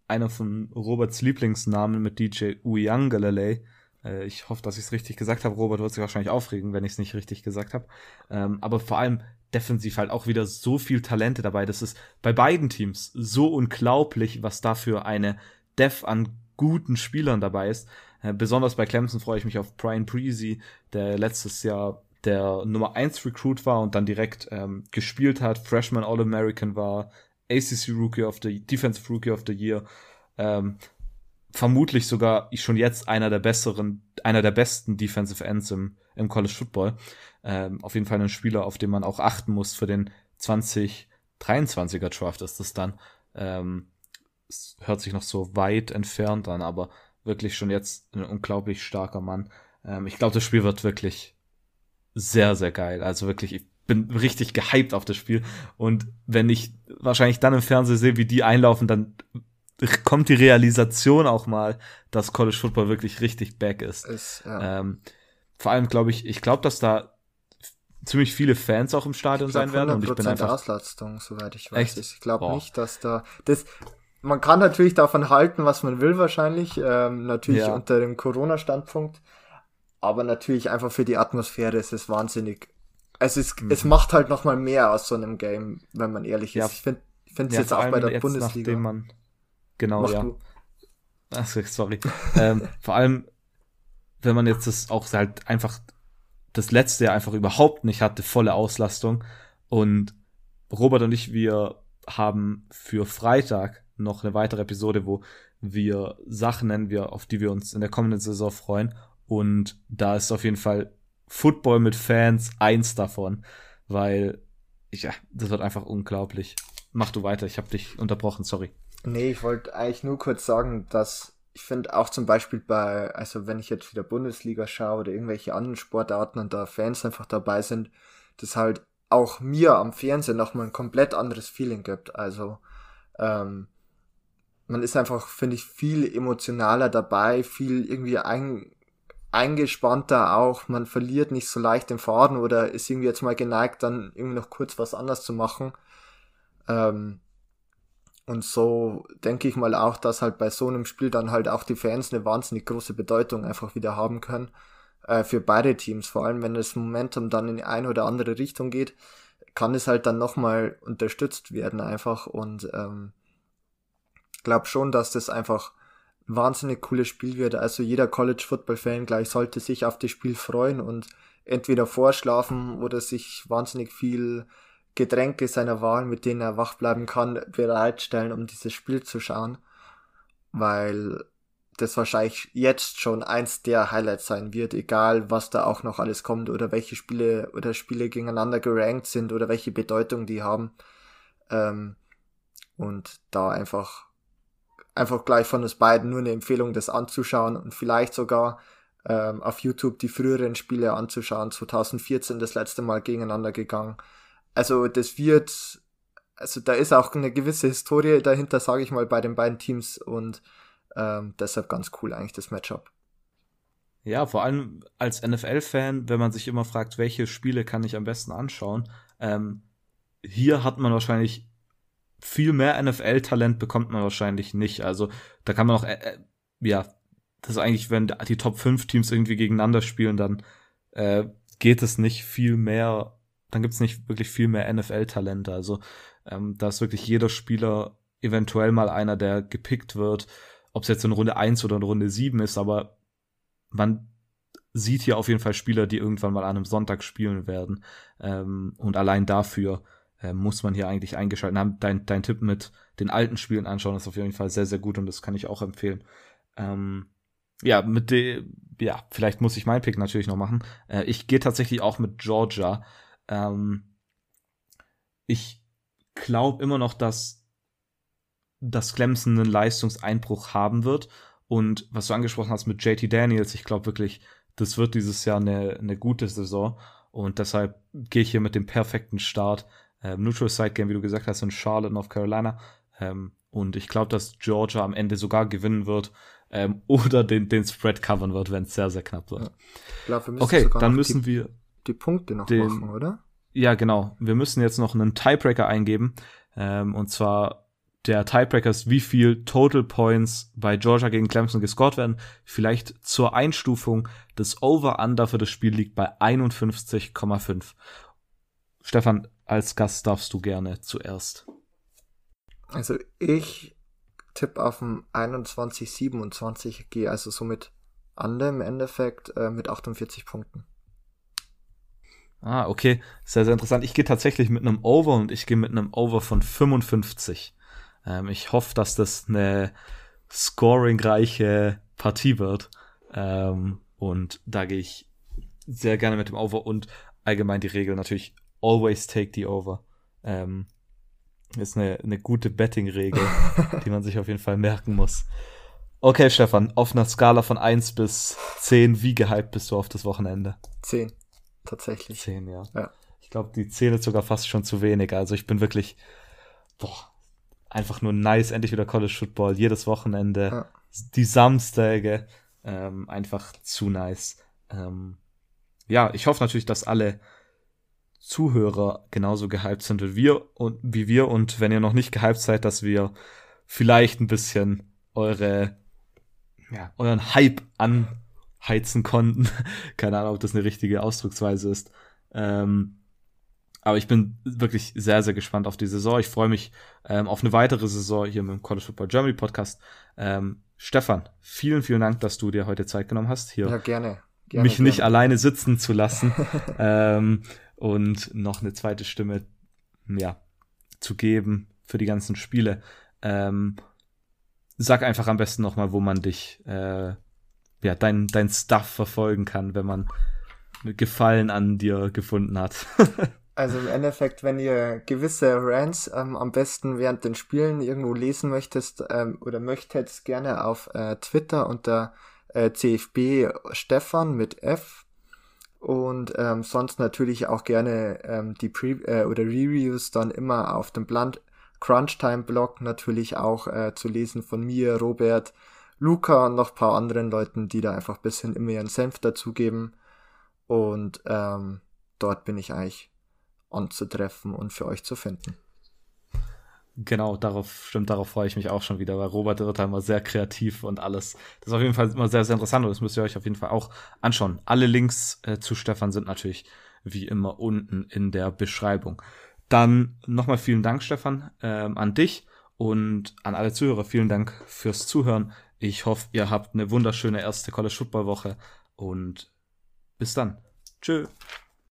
einer von Roberts Lieblingsnamen mit DJ Uyangalele. Äh, ich hoffe, dass ich es richtig gesagt habe. Robert wird sich wahrscheinlich aufregen, wenn ich es nicht richtig gesagt habe. Ähm, aber vor allem defensiv halt auch wieder so viel Talente dabei. Das ist bei beiden Teams so unglaublich, was da für eine Def an guten Spielern dabei ist. Äh, besonders bei Clemson freue ich mich auf Brian Breezy, der letztes Jahr der Nummer 1 Recruit war und dann direkt ähm, gespielt hat, Freshman All-American war, ACC Rookie of the Defensive Rookie of the Year. Ähm, vermutlich sogar schon jetzt einer der besseren, einer der besten Defensive Ends im, im College Football. Ähm, auf jeden Fall ein Spieler, auf den man auch achten muss für den 2023er Draft ist das dann. Ähm, es hört sich noch so weit entfernt an, aber wirklich schon jetzt ein unglaublich starker Mann. Ähm, ich glaube, das Spiel wird wirklich sehr, sehr geil. Also wirklich, ich bin richtig gehypt auf das Spiel. Und wenn ich wahrscheinlich dann im Fernsehen sehe, wie die einlaufen, dann kommt die Realisation auch mal, dass College Football wirklich richtig back ist. ist ja. ähm, vor allem glaube ich, ich glaube, dass da ziemlich viele Fans auch im Stadion sein werden. Und ich bin einfach Auslastung, soweit ich weiß. Echt? Ich glaube nicht, dass da das. Man kann natürlich davon halten, was man will, wahrscheinlich. Ähm, natürlich ja. unter dem Corona-Standpunkt. Aber natürlich einfach für die Atmosphäre ist es wahnsinnig. Es ist, mhm. es macht halt noch mal mehr aus so einem Game, wenn man ehrlich ist. Ja. Ich finde es ja, jetzt auch bei der Bundesliga. Man, genau, Mach ja. Du. Achso, sorry. ähm, vor allem, wenn man jetzt das auch halt einfach das letzte Jahr einfach überhaupt nicht hatte, volle Auslastung. Und Robert und ich, wir haben für Freitag noch eine weitere Episode, wo wir Sachen nennen wir, auf die wir uns in der kommenden Saison freuen. Und da ist auf jeden Fall Football mit Fans eins davon, weil ja, das wird einfach unglaublich. Mach du weiter, ich habe dich unterbrochen, sorry. Nee, ich wollte eigentlich nur kurz sagen, dass ich finde auch zum Beispiel bei, also wenn ich jetzt wieder Bundesliga schaue oder irgendwelche anderen Sportarten und da Fans einfach dabei sind, das halt auch mir am Fernsehen nochmal ein komplett anderes Feeling gibt. Also ähm, man ist einfach, finde ich, viel emotionaler dabei, viel irgendwie ein, eingespannter auch, man verliert nicht so leicht den Faden oder ist irgendwie jetzt mal geneigt, dann irgendwie noch kurz was anders zu machen. Ähm, und so denke ich mal auch, dass halt bei so einem Spiel dann halt auch die Fans eine wahnsinnig große Bedeutung einfach wieder haben können. Äh, für beide Teams. Vor allem, wenn das Momentum dann in eine oder andere Richtung geht, kann es halt dann nochmal unterstützt werden einfach. Und ähm, glaube schon, dass das einfach wahnsinnig cooles Spiel wird. Also jeder College Football Fan gleich sollte sich auf das Spiel freuen und entweder vorschlafen oder sich wahnsinnig viel Getränke seiner Wahl, mit denen er wach bleiben kann, bereitstellen, um dieses Spiel zu schauen. Weil das wahrscheinlich jetzt schon eins der Highlights sein wird, egal was da auch noch alles kommt oder welche Spiele oder Spiele gegeneinander gerankt sind oder welche Bedeutung die haben. Ähm, und da einfach einfach gleich von uns beiden nur eine Empfehlung, das anzuschauen und vielleicht sogar ähm, auf YouTube die früheren Spiele anzuschauen. 2014 das letzte Mal gegeneinander gegangen. Also das wird, also da ist auch eine gewisse Historie dahinter, sage ich mal, bei den beiden Teams und ähm, deshalb ganz cool eigentlich das Matchup. Ja, vor allem als NFL-Fan, wenn man sich immer fragt, welche Spiele kann ich am besten anschauen, ähm, hier hat man wahrscheinlich viel mehr NFL-Talent bekommt man wahrscheinlich nicht. Also da kann man auch, äh, äh, ja, das ist eigentlich, wenn die Top 5 Teams irgendwie gegeneinander spielen, dann äh, geht es nicht viel mehr, dann gibt es nicht wirklich viel mehr NFL-Talente. Also ähm, da ist wirklich jeder Spieler eventuell mal einer, der gepickt wird, ob es jetzt in Runde 1 oder in Runde 7 ist, aber man sieht hier auf jeden Fall Spieler, die irgendwann mal an einem Sonntag spielen werden. Ähm, und allein dafür äh, muss man hier eigentlich eingeschaltet haben. Dein, dein Tipp mit den alten Spielen anschauen ist auf jeden Fall sehr, sehr gut und das kann ich auch empfehlen. Ähm, ja, mit dem, ja, vielleicht muss ich meinen Pick natürlich noch machen. Äh, ich gehe tatsächlich auch mit Georgia. Ähm, ich glaube immer noch, dass dass Clemson einen Leistungseinbruch haben wird. Und was du angesprochen hast mit JT Daniels, ich glaube wirklich, das wird dieses Jahr eine, eine gute Saison. Und deshalb gehe ich hier mit dem perfekten Start Ähm, Neutral Side Game, wie du gesagt hast, in Charlotte, North Carolina. Ähm, und ich glaube, dass Georgia am Ende sogar gewinnen wird ähm, oder den, den Spread covern wird, wenn es sehr, sehr knapp wird. Ja. Glaub, okay, dann müssen die, wir die Punkte noch den, machen, oder? Ja, genau. Wir müssen jetzt noch einen Tiebreaker eingeben. Ähm, und zwar der Tiebreaker ist, wie viel Total Points bei Georgia gegen Clemson gescored werden. Vielleicht zur Einstufung. Das Over-Under für das Spiel liegt bei 51,5. Stefan, als Gast darfst du gerne zuerst. Also ich tippe auf ein 21, 27, gehe also somit Under im Endeffekt äh, mit 48 Punkten. Ah, okay. Sehr, sehr interessant. Ich gehe tatsächlich mit einem Over und ich gehe mit einem Over von 55. Ähm, ich hoffe, dass das eine scoringreiche Partie wird. Ähm, und da gehe ich sehr gerne mit dem Over und allgemein die Regel natürlich always take the over. Ähm, ist eine, eine gute Betting-Regel, die man sich auf jeden Fall merken muss. Okay, Stefan, auf einer Skala von 1 bis 10, wie gehypt bist du auf das Wochenende? 10, tatsächlich. 10, ja. ja. Ich glaube, die 10 ist sogar fast schon zu wenig. Also ich bin wirklich, boah, einfach nur nice, endlich wieder College Football, jedes Wochenende, ja. die Samstage, ähm, einfach zu nice. Ähm, ja, ich hoffe natürlich, dass alle Zuhörer genauso gehypt sind wie wir und wie wir und wenn ihr noch nicht gehypt seid, dass wir vielleicht ein bisschen eure ja, euren Hype anheizen konnten. Keine Ahnung, ob das eine richtige Ausdrucksweise ist. Ähm, aber ich bin wirklich sehr, sehr gespannt auf die Saison. Ich freue mich ähm, auf eine weitere Saison hier mit dem College Football Germany Podcast. Ähm, Stefan, vielen, vielen Dank, dass du dir heute Zeit genommen hast, hier ja, gerne. Gerne, mich gerne. nicht alleine sitzen zu lassen. ähm, und noch eine zweite Stimme ja, zu geben für die ganzen Spiele. Ähm, sag einfach am besten nochmal, wo man dich, äh, ja, dein, dein Stuff verfolgen kann, wenn man Gefallen an dir gefunden hat. also im Endeffekt, wenn ihr gewisse Rants ähm, am besten während den Spielen irgendwo lesen möchtest ähm, oder möchtet, gerne auf äh, Twitter unter äh, CFB Stefan mit F und ähm, sonst natürlich auch gerne ähm, die Pre äh, oder Reviews dann immer auf dem Blunt Crunchtime Blog natürlich auch äh, zu lesen von mir, Robert, Luca und noch paar anderen Leuten, die da einfach bisschen immer ihren Senf dazugeben. Und ähm, dort bin ich eigentlich anzutreffen und für euch zu finden. Genau, darauf, stimmt, darauf freue ich mich auch schon wieder, weil Robert wird immer sehr kreativ und alles. Das ist auf jeden Fall immer sehr, sehr interessant und das müsst ihr euch auf jeden Fall auch anschauen. Alle Links äh, zu Stefan sind natürlich wie immer unten in der Beschreibung. Dann nochmal vielen Dank, Stefan, ähm, an dich und an alle Zuhörer. Vielen Dank fürs Zuhören. Ich hoffe, ihr habt eine wunderschöne erste College Football Woche und bis dann. Tschö.